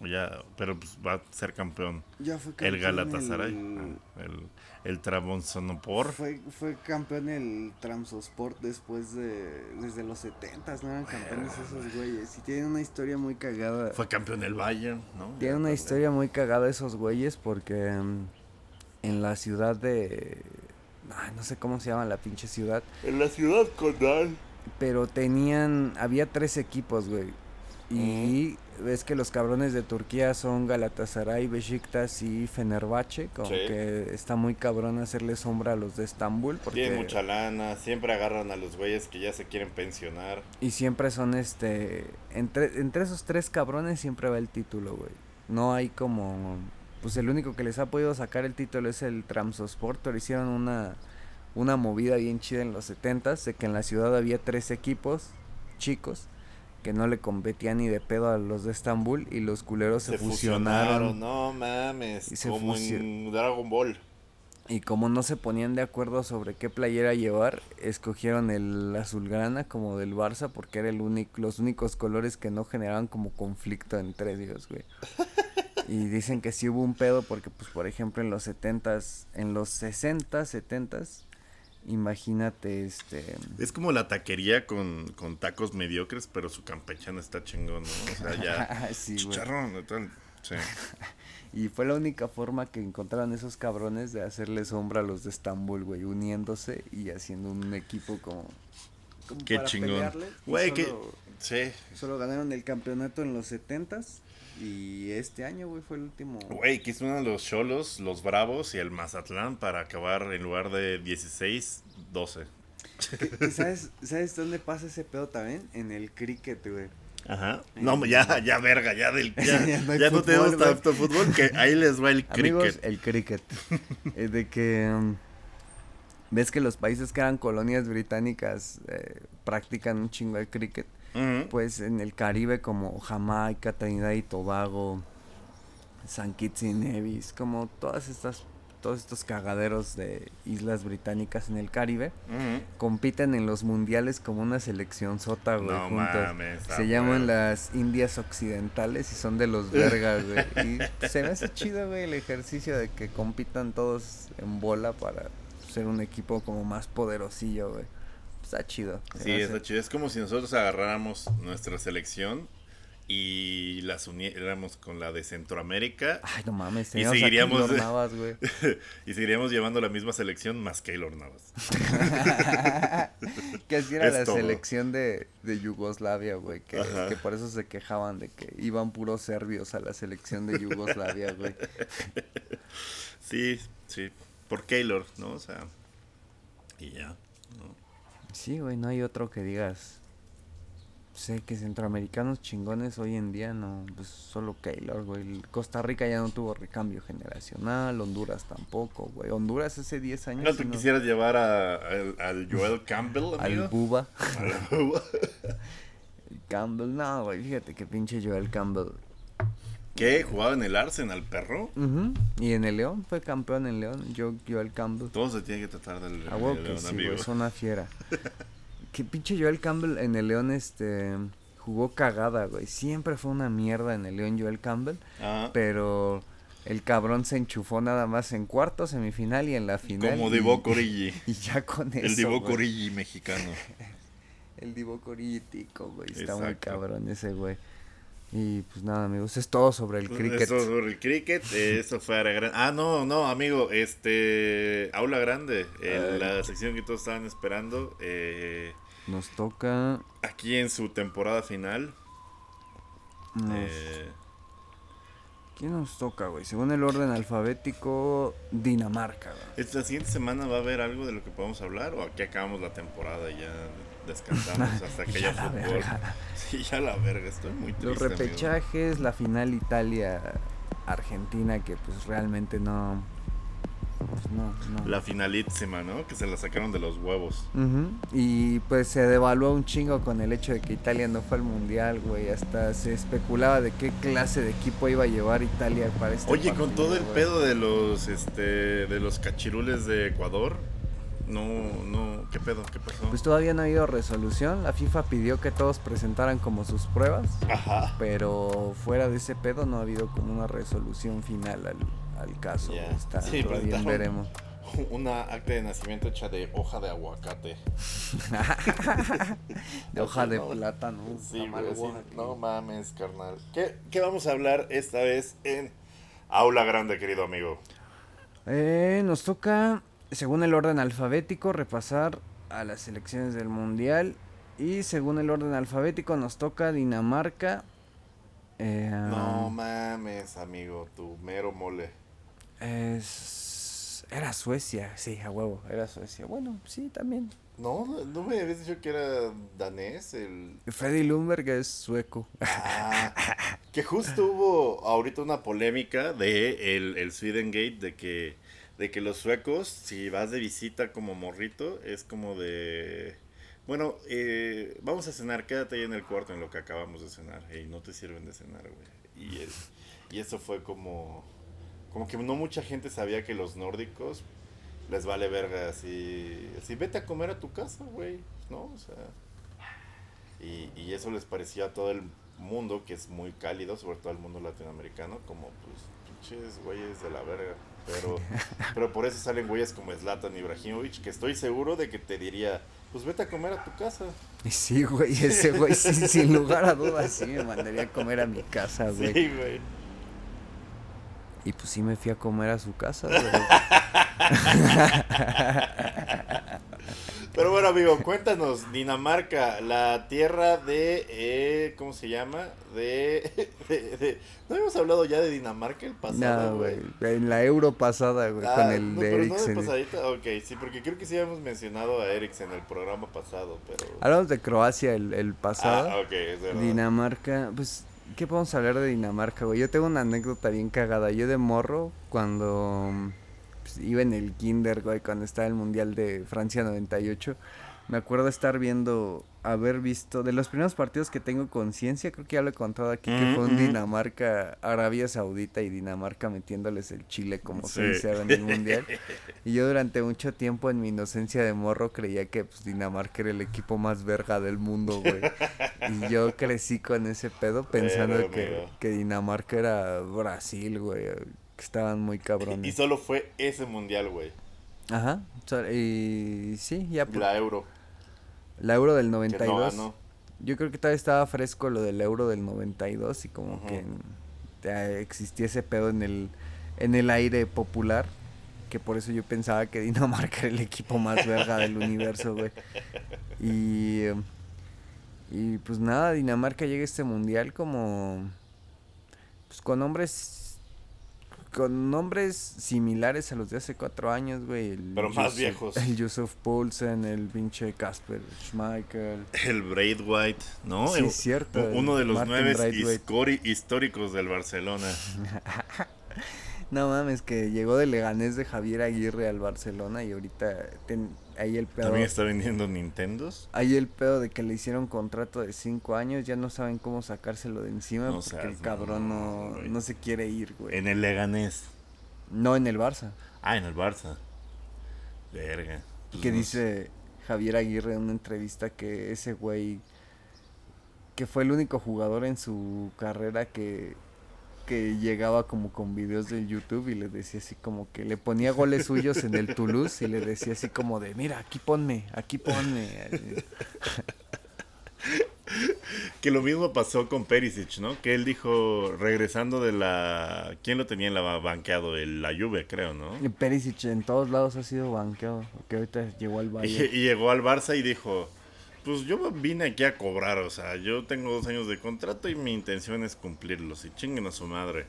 Ya, pero pues va a ser campeón Ya fue el campeón Galatasaray, el- ah, el, el Trabzonspor. Fue, fue campeón el Tramsosport después de. Desde los 70 no eran campeones esos güeyes. Y tienen una historia muy cagada. Fue campeón el Bayern, ¿no? Tienen una historia muy cagada esos güeyes porque mm, en la ciudad de... Ay, no sé cómo se llama la pinche ciudad. En la ciudad condal. Pero tenían... Había tres equipos, güey. Y ves que los cabrones de Turquía son Galatasaray, Besiktas y Fenerbahce, como Sí. que está muy cabrón hacerle sombra a los de Estambul porque Tienen mucha lana, siempre agarran a los güeyes que ya se quieren pensionar. y siempre son este entre entre esos tres cabrones siempre va el título, güey. No hay como pues el único que les ha podido sacar el título es el Tramsosport, pero hicieron una una movida bien chida en los 70 de que en la ciudad había tres equipos chicos que no le competían ni de pedo a los de Estambul y los culeros se, Se fusionaron. fusionaron, no mames, Y se como en Dragon Ball. Y como no se ponían de acuerdo sobre qué playera llevar, escogieron el azulgrana como del Barça porque era el único, los únicos colores que no generaban como conflicto entre ellos, güey. Y dicen que sí hubo un pedo porque, pues, por ejemplo, en los 70s, en los 60, 70s, imagínate, este... Es como la taquería con, con tacos mediocres, pero su campechana está chingón, ¿no? O sea, ya. Sí, chicharrón, y tal. Sí. Y fue la única forma que encontraron esos cabrones de hacerle sombra a los de Estambul, güey, uniéndose y haciendo un equipo como... como Qué para chingón. Güey, que. Sí. Solo ganaron el campeonato en los 70s y este año, güey, fue el último. Güey, que hicieron los Cholos, los Bravos y el Mazatlán para acabar en lugar de 16, 12. ¿Qué- qué ¿Sabes, ¿Sabes dónde pasa ese pedo también? En el cricket, güey. Ajá. No, ya, ya, verga, ya del. Ya, Ya no ya no fútbol, tenemos tanto fútbol que ahí les va el Amigos, cricket. el cricket. Es de que. um, Ves que los países que eran colonias británicas eh, practican un chingo el cricket. Pues en el Caribe, como Jamaica, Trinidad y Tobago, San Kitts y Nevis, como todas estas. Todos estos cagaderos de islas británicas en el Caribe. Compiten en los mundiales como una selección sota, güey, No juntos. mames, Se llaman las Indias Occidentales y son de los vergas, güey. Y se me hace chido, güey, el ejercicio de que compitan todos en bola para ser un equipo como más poderosillo, güey. Está chido. Sí, hace- está chido. Es como si nosotros agarráramos nuestra selección y las uniéramos con la de Centroamérica Ay, no mames, Y a seguiríamos- Navas, güey. y seguiríamos llevando la misma selección más Keylor Navas. que así era Es la todo. selección de, de Yugoslavia, güey. Que, que por eso se quejaban de que iban puros serbios a la selección de Yugoslavia, güey. Sí, sí. Por Keylor, ¿no? O sea. Y ya. ¿no? Sí, güey, no hay otro que digas. Sé que centroamericanos chingones hoy en día no, pues solo Keylor, güey. Costa Rica ya no tuvo recambio generacional, Honduras tampoco, güey. Honduras hace 10 años. ¿No te no- quisieras llevar a, al, al Joel Campbell, Al? Buba. Al Campbell, no, güey, fíjate que pinche Joel Campbell. ¿Qué? ¿Jugaba en el Arsenal, perro? Y en el León, fue campeón en León, yo, Joel Campbell. Todo se tiene que tratar del, A huevo del que León, sí, amigo. es una fiera. que pinche Joel Campbell en el León, este, jugó cagada, güey. Siempre fue una mierda en el León Joel Campbell, Ajá. pero el cabrón se enchufó nada más en cuarto, semifinal y en la final. Como Divo Corigi. Y ya con eso, El Divo. Corigi mexicano. El Divo Coritico, güey. Está muy cabrón ese, güey. Y pues nada, amigos, es todo sobre el cricket. Eso sobre el cricket, eso fue área grande. Ah, no, no, amigo, este, aula grande, eh, la sección que todos estaban esperando, eh, Nos toca. aquí en su temporada final. nos- eh, ¿Quién nos toca, güey? Según el orden alfabético, Dinamarca, güey. ¿Esta siguiente semana va a haber algo de lo que podamos hablar o aquí acabamos la temporada y ya descansamos hasta que Ya haya la fútbol? verga. Sí, ya la verga, estoy muy triste. Los amigo. repechajes, la final Italia-Argentina, que pues realmente no. Pues no, no. La finalísima, ¿no? Que se la sacaron de los huevos. Y pues se devaluó un chingo con el hecho de que Italia no fue al mundial, güey. Hasta se especulaba de qué clase de equipo iba a llevar Italia para este Oye, con todo el güey. pedo de los este de los cachirules de Ecuador, no no, ¿qué pedo? ¿Qué pasó? Pues todavía no ha habido resolución. La FIFA pidió que todos presentaran como sus pruebas. Ajá. Pero fuera de ese pedo no ha habido como una resolución final al, al caso. Güey. Está, Sí, veremos. Una acta de nacimiento hecha de hoja de aguacate. De hoja de No, plátano. Sí, güey. No mames, carnal. ¿Qué, ¿Qué vamos a hablar esta vez en Aula Grande, querido amigo? Eh, nos toca, según el orden alfabético, repasar a las selecciones del mundial. Y según el orden alfabético, nos toca Dinamarca, Eh, No mames, amigo, tu mero mole. Es... Era Suecia, sí, a huevo, era Suecia. Bueno, sí, también. No, no, me habías dicho que era danés el... Freddy Lumberg es sueco. Ah, que justo hubo ahorita una polémica de el, el Sweden Gate de que, de que los suecos, si vas de visita como morrito, es como de... Bueno, eh, vamos a cenar, quédate ahí en el cuarto en lo que acabamos de cenar. Y no te sirven de cenar, güey. Y, es- y eso fue como... Como que no mucha gente sabía que los nórdicos les vale verga así... Así, vete a comer a tu casa, güey. ¿No? O sea... Y, y eso les parecía a todo el mundo, que es muy cálido, sobre todo el mundo latinoamericano, como pues pinches güeyes de la verga. Pero, pero por eso salen güeyes como Zlatan Ibrahimovic, que estoy seguro de que te diría, pues vete a comer a tu casa. Y sí, güey, ese güey, sí, sin lugar a dudas, sí me mandaría a comer a mi casa, güey. Sí, güey. Y pues sí me fui a comer a su casa. Pero bueno, amigo, cuéntanos, Dinamarca, la tierra de, eh, ¿cómo se llama? De, de, de- ¿No habíamos hablado ya de Dinamarca el pasado, No, güey? En la euro pasada, güey, Ah, con el no, de pero no de Eriksen. pasadita, ok, sí, porque creo que sí habíamos mencionado a Eriksen en el programa pasado, pero... Hablamos de Croacia el, el pasado. Ah, ok, es verdad. Dinamarca, pues, ¿qué podemos hablar de Dinamarca, güey? Yo tengo una anécdota bien cagada. Yo de morro, cuando pues, iba en el kinder, güey, cuando estaba el Mundial de Francia 98, me acuerdo estar viendo, haber visto, de los primeros partidos que tengo conciencia, creo que ya lo he contado aquí, que fue un Ujú. Dinamarca, Arabia Saudita y Dinamarca metiéndoles el chile como Sí. 6-0 en el Mundial. Y yo durante mucho tiempo en mi inocencia de morro creía que pues, Dinamarca era el equipo más verga del mundo, güey. Y yo crecí con ese pedo pensando Pero, que, que Dinamarca era Brasil, güey. Que estaban muy Y cabrones. solo fue ese mundial, güey. Ajá. y sí, ya la, La Euro. Del Que no 92. ganó. Yo creo que todavía estaba fresco lo del Euro del 92 y como Ujú. que ya existía ese pedo en el, en el aire popular. Que por eso yo pensaba que Dinamarca era el equipo más verga del universo, güey. Y, y pues nada, Dinamarca llega a este mundial como. Pues con nombres. Con nombres similares a los de hace cuatro años, güey. el Pero más viejos. El Yusuf Poulsen, el pinche Casper Schmeichel. El Braithwaite, ¿no? Sí, El- cierto, Uno de los nueve históricos del Barcelona. No mames, que llegó de Leganés de Javier Aguirre al Barcelona y ahorita ten- ahí el pedo. También está vendiendo Nintendos. Ahí el pedo de que le hicieron contrato de cinco años, ya no saben cómo sacárselo de encima No porque seas el cabrón no, no se quiere ir, güey. En el Leganés. No en el Barça. Ah, en el Barça. Verga. Pues que dice Javier Aguirre en una entrevista que ese güey que fue el único jugador en su carrera que que llegaba como con videos de YouTube y le decía así como que le ponía goles suyos en el Toulouse y le decía así como de mira aquí ponme aquí ponme Que lo mismo pasó con Perisic, ¿no? Que él dijo, regresando de la... ¿Quién lo tenía en la banqueado? El, la Juve, creo, ¿no? Y Perisic en todos lados ha sido banqueado que ahorita llegó al Y, Bayern y llegó al Barça y dijo, pues yo vine aquí a cobrar, o sea, yo tengo dos años de contrato y mi intención es cumplirlos y chinguen a su madre.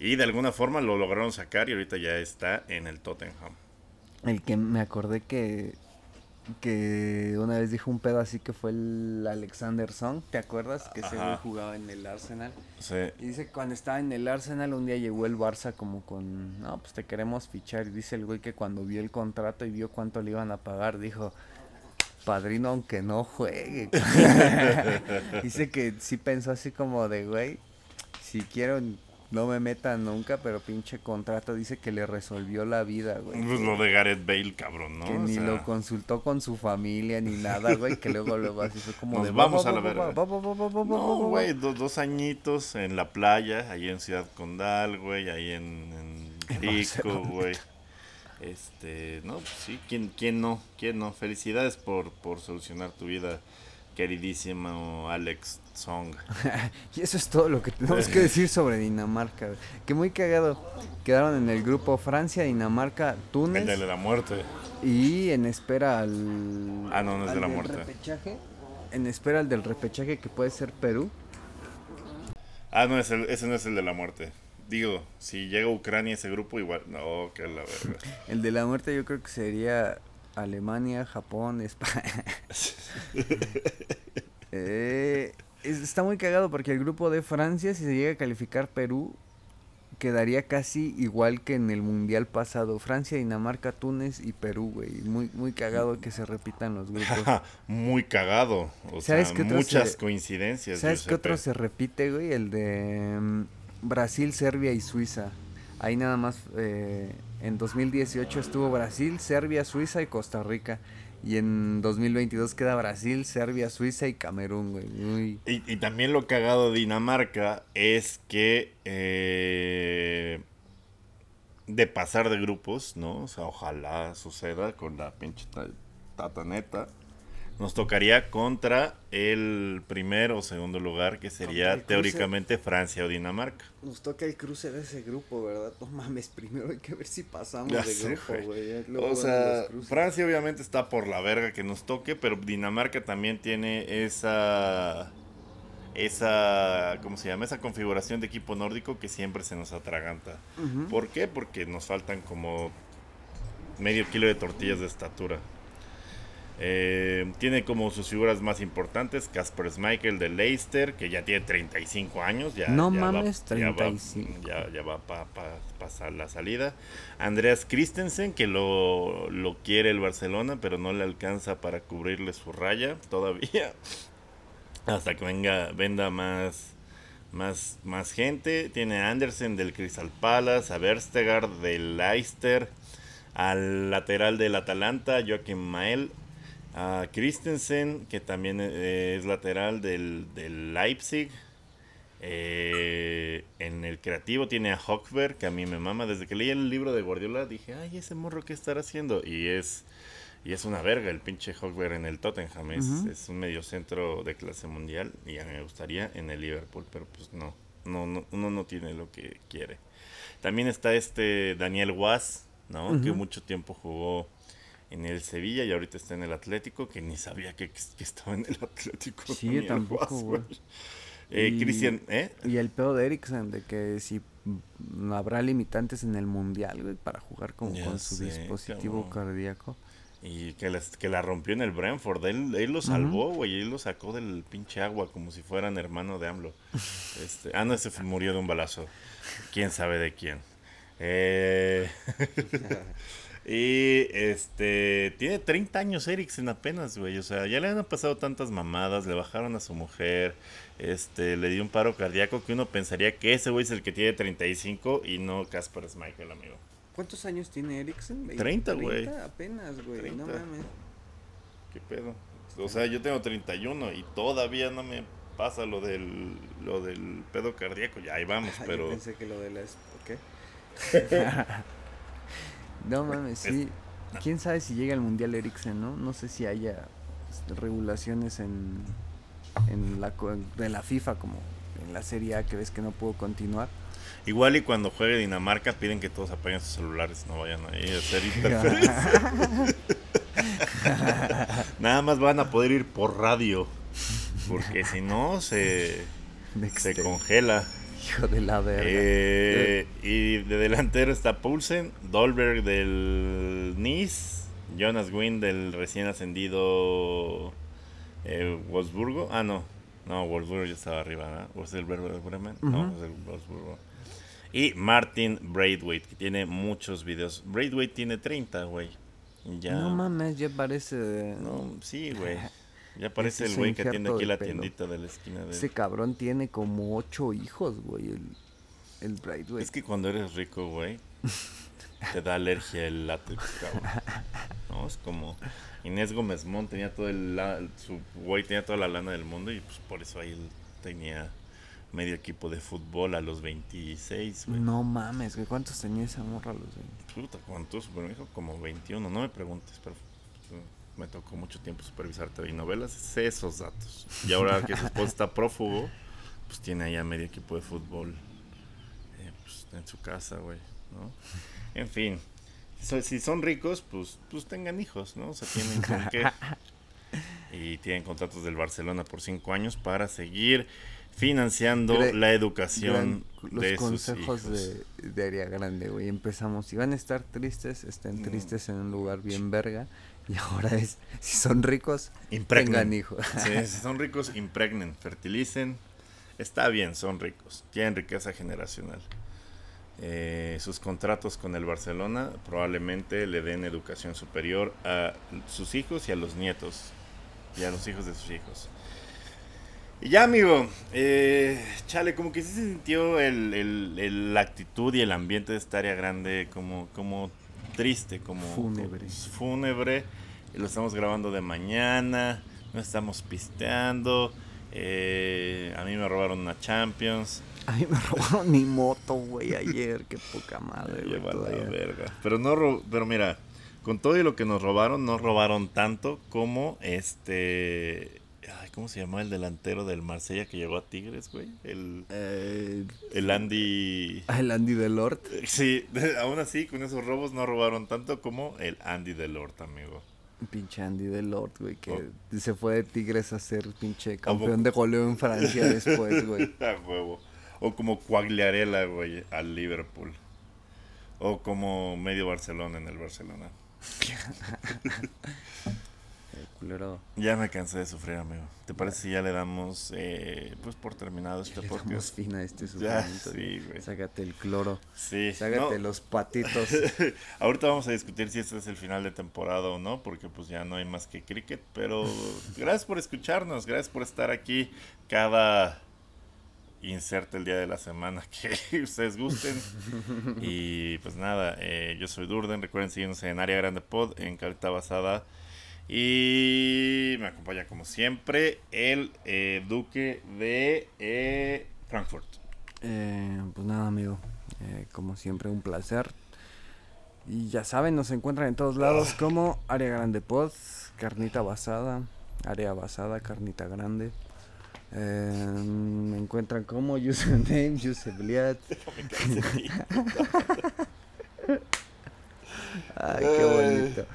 Y de alguna forma lo lograron sacar y ahorita ya está en el Tottenham. el que me acordé que que una vez dijo un pedo así que fue el Alexander Song, ¿te acuerdas? Que Ajá. jugaba en el Arsenal. Sí. Y dice que cuando estaba en el Arsenal un día llegó el Barça como con, no, pues te queremos fichar. Y dice el güey que cuando vio el contrato y vio cuánto le iban a pagar, dijo, padrino aunque no juegue. dice que sí pensó así como de, güey, si quiero no me metan nunca, pero pinche contrato dice que le resolvió la vida, güey. Pues lo de Gareth Bale, cabrón, ¿no? Que O ni sea, lo consultó con su familia ni nada, güey, que luego luego así fue como Nos de vamos va, a la verga. No, güey, dos, dos añitos en la playa, ahí en Ciudad Condal, güey, ahí en, en Rico, güey. Este, no, pues sí, ¿quién, quién no? ¿Quién no? Felicidades por, por solucionar tu vida, queridísimo Alex Song. Y eso es todo lo que tenemos que decir sobre Dinamarca. Que muy cagado. Quedaron en el grupo Francia, Dinamarca, El Túnez de la muerte. y en espera al. Ah, no, no es de la muerte. repechaje. En espera al del repechaje que puede ser Perú. Ah, no, es el- ese no es el de la muerte. Digo, si llega Ucrania ese grupo, igual. No, que la verga. El de la muerte yo creo que sería Alemania, Japón, España. Eh, es- está muy cagado porque el grupo de Francia, si se llega a calificar Perú, quedaría casi igual que en el mundial pasado. Francia, Dinamarca, Túnez y Perú, güey. Muy, muy cagado que se repitan los grupos. Muy cagado. O sea, ¿Sabes otro muchas se- coincidencias. ¿Sabes qué otro se repite, güey? El de mm, Brasil, Serbia y Suiza. Ahí nada más, eh, en 2018 estuvo Brasil, Serbia, Suiza y Costa Rica. Y en 2022 queda Brasil, Serbia, Suiza y Camerún, güey. Y, y también lo cagado Dinamarca es que eh, de pasar de grupos, ¿no? O sea, ojalá suceda con la pinche ta- tataneta. Nos tocaría contra el primer o segundo lugar, que sería cruce. teóricamente Francia o Dinamarca. Nos toca el cruce de ese grupo, ¿verdad? No mames, primero hay que ver si pasamos Ya de sé, grupo, güey. luego O sea. Francia obviamente está por la verga que nos toque, pero Dinamarca también tiene esa esa ¿cómo se llama? esa configuración de equipo nórdico que siempre se nos atraganta. ¿Por qué? Porque nos faltan como medio kilo de tortillas de estatura. Eh, tiene como sus figuras más importantes Casper Schmeichel de Leicester, que ya tiene 35 años. Ya, No ya va- mames, ya va- 35. Ya, ya va a pasar la salida. Andreas Christensen, que lo, lo quiere el Barcelona, pero no le alcanza para cubrirle su raya todavía. Hasta que venga, venda más, más, más gente. Tiene a Andersen del Crystal Palace, a Verstegard del Leicester, al lateral del Atalanta, Joaquim Mael, a Christensen, que también eh, es lateral del, del Leipzig. Eh, en el creativo tiene a Hochberg, que a mí me mama. Desde que leí el libro de Guardiola dije, ay, ese morro, ¿qué estará haciendo? Y es, y es una verga el pinche Hochberg en el Tottenham. Es, Ujú. es un mediocentro de clase mundial y a mí me gustaría en el Liverpool, pero pues no, no, no uno no tiene lo que quiere. También está este Daniel Was, ¿no? Que mucho tiempo jugó en el Sevilla y ahorita está en el Atlético, que ni sabía que, que estaba en el Atlético. Sí, yo tampoco, Was, güey. Eh, Y- Cristian, ¿eh? Y el pedo de Eriksen, de que si habrá limitantes en el mundial, güey, para jugar como Ya con su dispositivo cabrón. cardíaco. Y que, las- que la rompió en el Brentford. Él, él lo salvó, güey. Él lo sacó del pinche agua como si fueran hermano de AMLO. Este, ah, no, fue- murió de un balazo. Quién sabe de quién. Eh, y este tiene 30 años Eriksen apenas, güey. O sea, ya le han pasado tantas mamadas, le bajaron a su mujer, este, le dio un paro cardíaco que uno pensaría que ese güey es el que tiene 35 y no Casper Schmeichel, amigo. ¿Cuántos años tiene Eriksen? 30, güey. apenas, güey. 30. No mames. ¿Qué pedo? O sea, yo tengo 31 y todavía no me pasa lo del lo del pedo cardíaco. Ya ahí vamos, Ah, yo pero pensé que lo de la... es- ¿Qué? no mames, sí. ¿Quién sabe si llega al Mundial Eriksen, no? No sé si haya regulaciones en, en la, de la FIFA como en la Serie A que ves que no puedo continuar. igual y cuando juegue Dinamarca piden que todos apaguen sus celulares, no vayan ahí a hacer interferencia. Nada más van a poder ir por radio, porque si no se se congela. Hijo de la verga. Eh, y de delantero está Poulsen, Dolberg del Nice, Jonas Wynn del recién ascendido eh, Wolfsburgo. Ah, no, no, Wolfsburgo ya estaba arriba, ¿verdad? ¿O es el Werder Bremen? No, Ujú. es el Wolfsburgo. Y Martin Braithwaite, que tiene muchos videos. Braithwaite tiene 30, güey. Ya. No mames, ya parece... No, sí, güey. Ya parece el güey que injerto aquí la pelo. tiendita de la esquina de... Ese cabrón tiene como ocho hijos, güey, el, el Brightway. Es que cuando eres rico, güey, te da alergia el látex, cabrón. No, es como Inés Gómez Mont tenía todo el la- su güey tenía toda la lana del mundo y pues por eso ahí él tenía medio equipo de fútbol a los 26, güey. No mames, güey, ¿cuántos tenía esa morra los de... Puta, ¿cuántos? Pero me dijo como 21, no me preguntes, pero me tocó mucho tiempo supervisar TV y novelas, sé esos datos. Y ahora que su esposa está prófugo, pues tiene ahí a medio equipo de fútbol eh, pues, en su casa, güey, ¿no? En fin, so- si son ricos, pues, pues tengan hijos, ¿no? O sea, tienen con qué. Y tienen contratos del Barcelona por cinco años para seguir financiando la educación Gran- los de sus consejos hijos. de, de Área Grande, güey. Empezamos. Si van a estar tristes, estén tristes en un lugar bien verga. Y ahora es, si son ricos, Impregnen. tengan hijos. Sí, si son ricos, impregnen, fertilicen. Está bien, son ricos, tienen riqueza generacional. Eh, sus contratos con el Barcelona probablemente le den educación superior a sus hijos y a los nietos y a los hijos de sus hijos. Y ya, amigo, eh, chale, como que sí se sintió el, el- el- la actitud y el ambiente de esta área grande como, como triste, como Fúnebre. fúnebre. Lo estamos grabando de mañana, no estamos pisteando. eh, a mí me robaron una Champions. A mí me robaron mi moto, güey, ayer. Qué poca madre, güey. Verga. Pero no ro- pero mira, con todo y lo que nos robaron, no robaron tanto como este ¿cómo se llama el delantero del Marsella que llegó a Tigres, güey? El, Eh, el Andy el Andy Delort. Sí, aún así con esos robos no robaron tanto como el Andy Delort, amigo. Pinche Andy Delort, güey, que Oh. se fue de Tigres a ser pinche poco? campeón de goleo en Francia después, güey. A huevo. O como Cuagliarella, güey, al Liverpool. O como medio Barcelona en el Barcelona. Culero. Ya me cansé de sufrir, amigo. ¿Te parece si ya le damos, eh, pues por terminado este Le damos podcast? fin a este Ya, sufrimiento. sí, güey. Sácate el cloro. Sí. Sácate no, los patitos. Ahorita vamos a discutir si este es el final de temporada o no, porque pues ya no hay más que cricket. Pero gracias por escucharnos, gracias por estar aquí cada inserte el día de la semana que ustedes gusten. Y pues nada, eh, yo soy Durden, recuerden seguirnos en Área Grande Pod, en Caleta Basada. Y me acompaña como siempre el eh, Duque de eh, Frankfurt. Eh, pues nada, amigo. Como siempre, un placer. Y ya saben, nos encuentran en todos lados como Área Grande Pod, Carnita Basada, Área Basada, Carnita Grande. Eh, me encuentran como username, usebliat. Ay, qué bonito.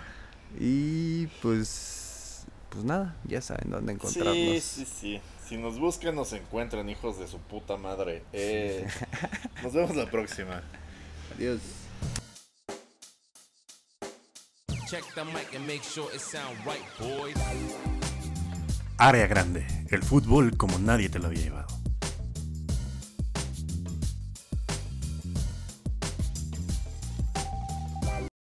Y pues, pues nada, ya saben dónde encontrarnos. Sí, sí, sí. Si nos buscan, nos encuentran, hijos de su puta madre. Eh, nos vemos la próxima. Adiós. Check the mic and make sure it sound right, boys. Área grande. El fútbol como nadie te lo había llevado.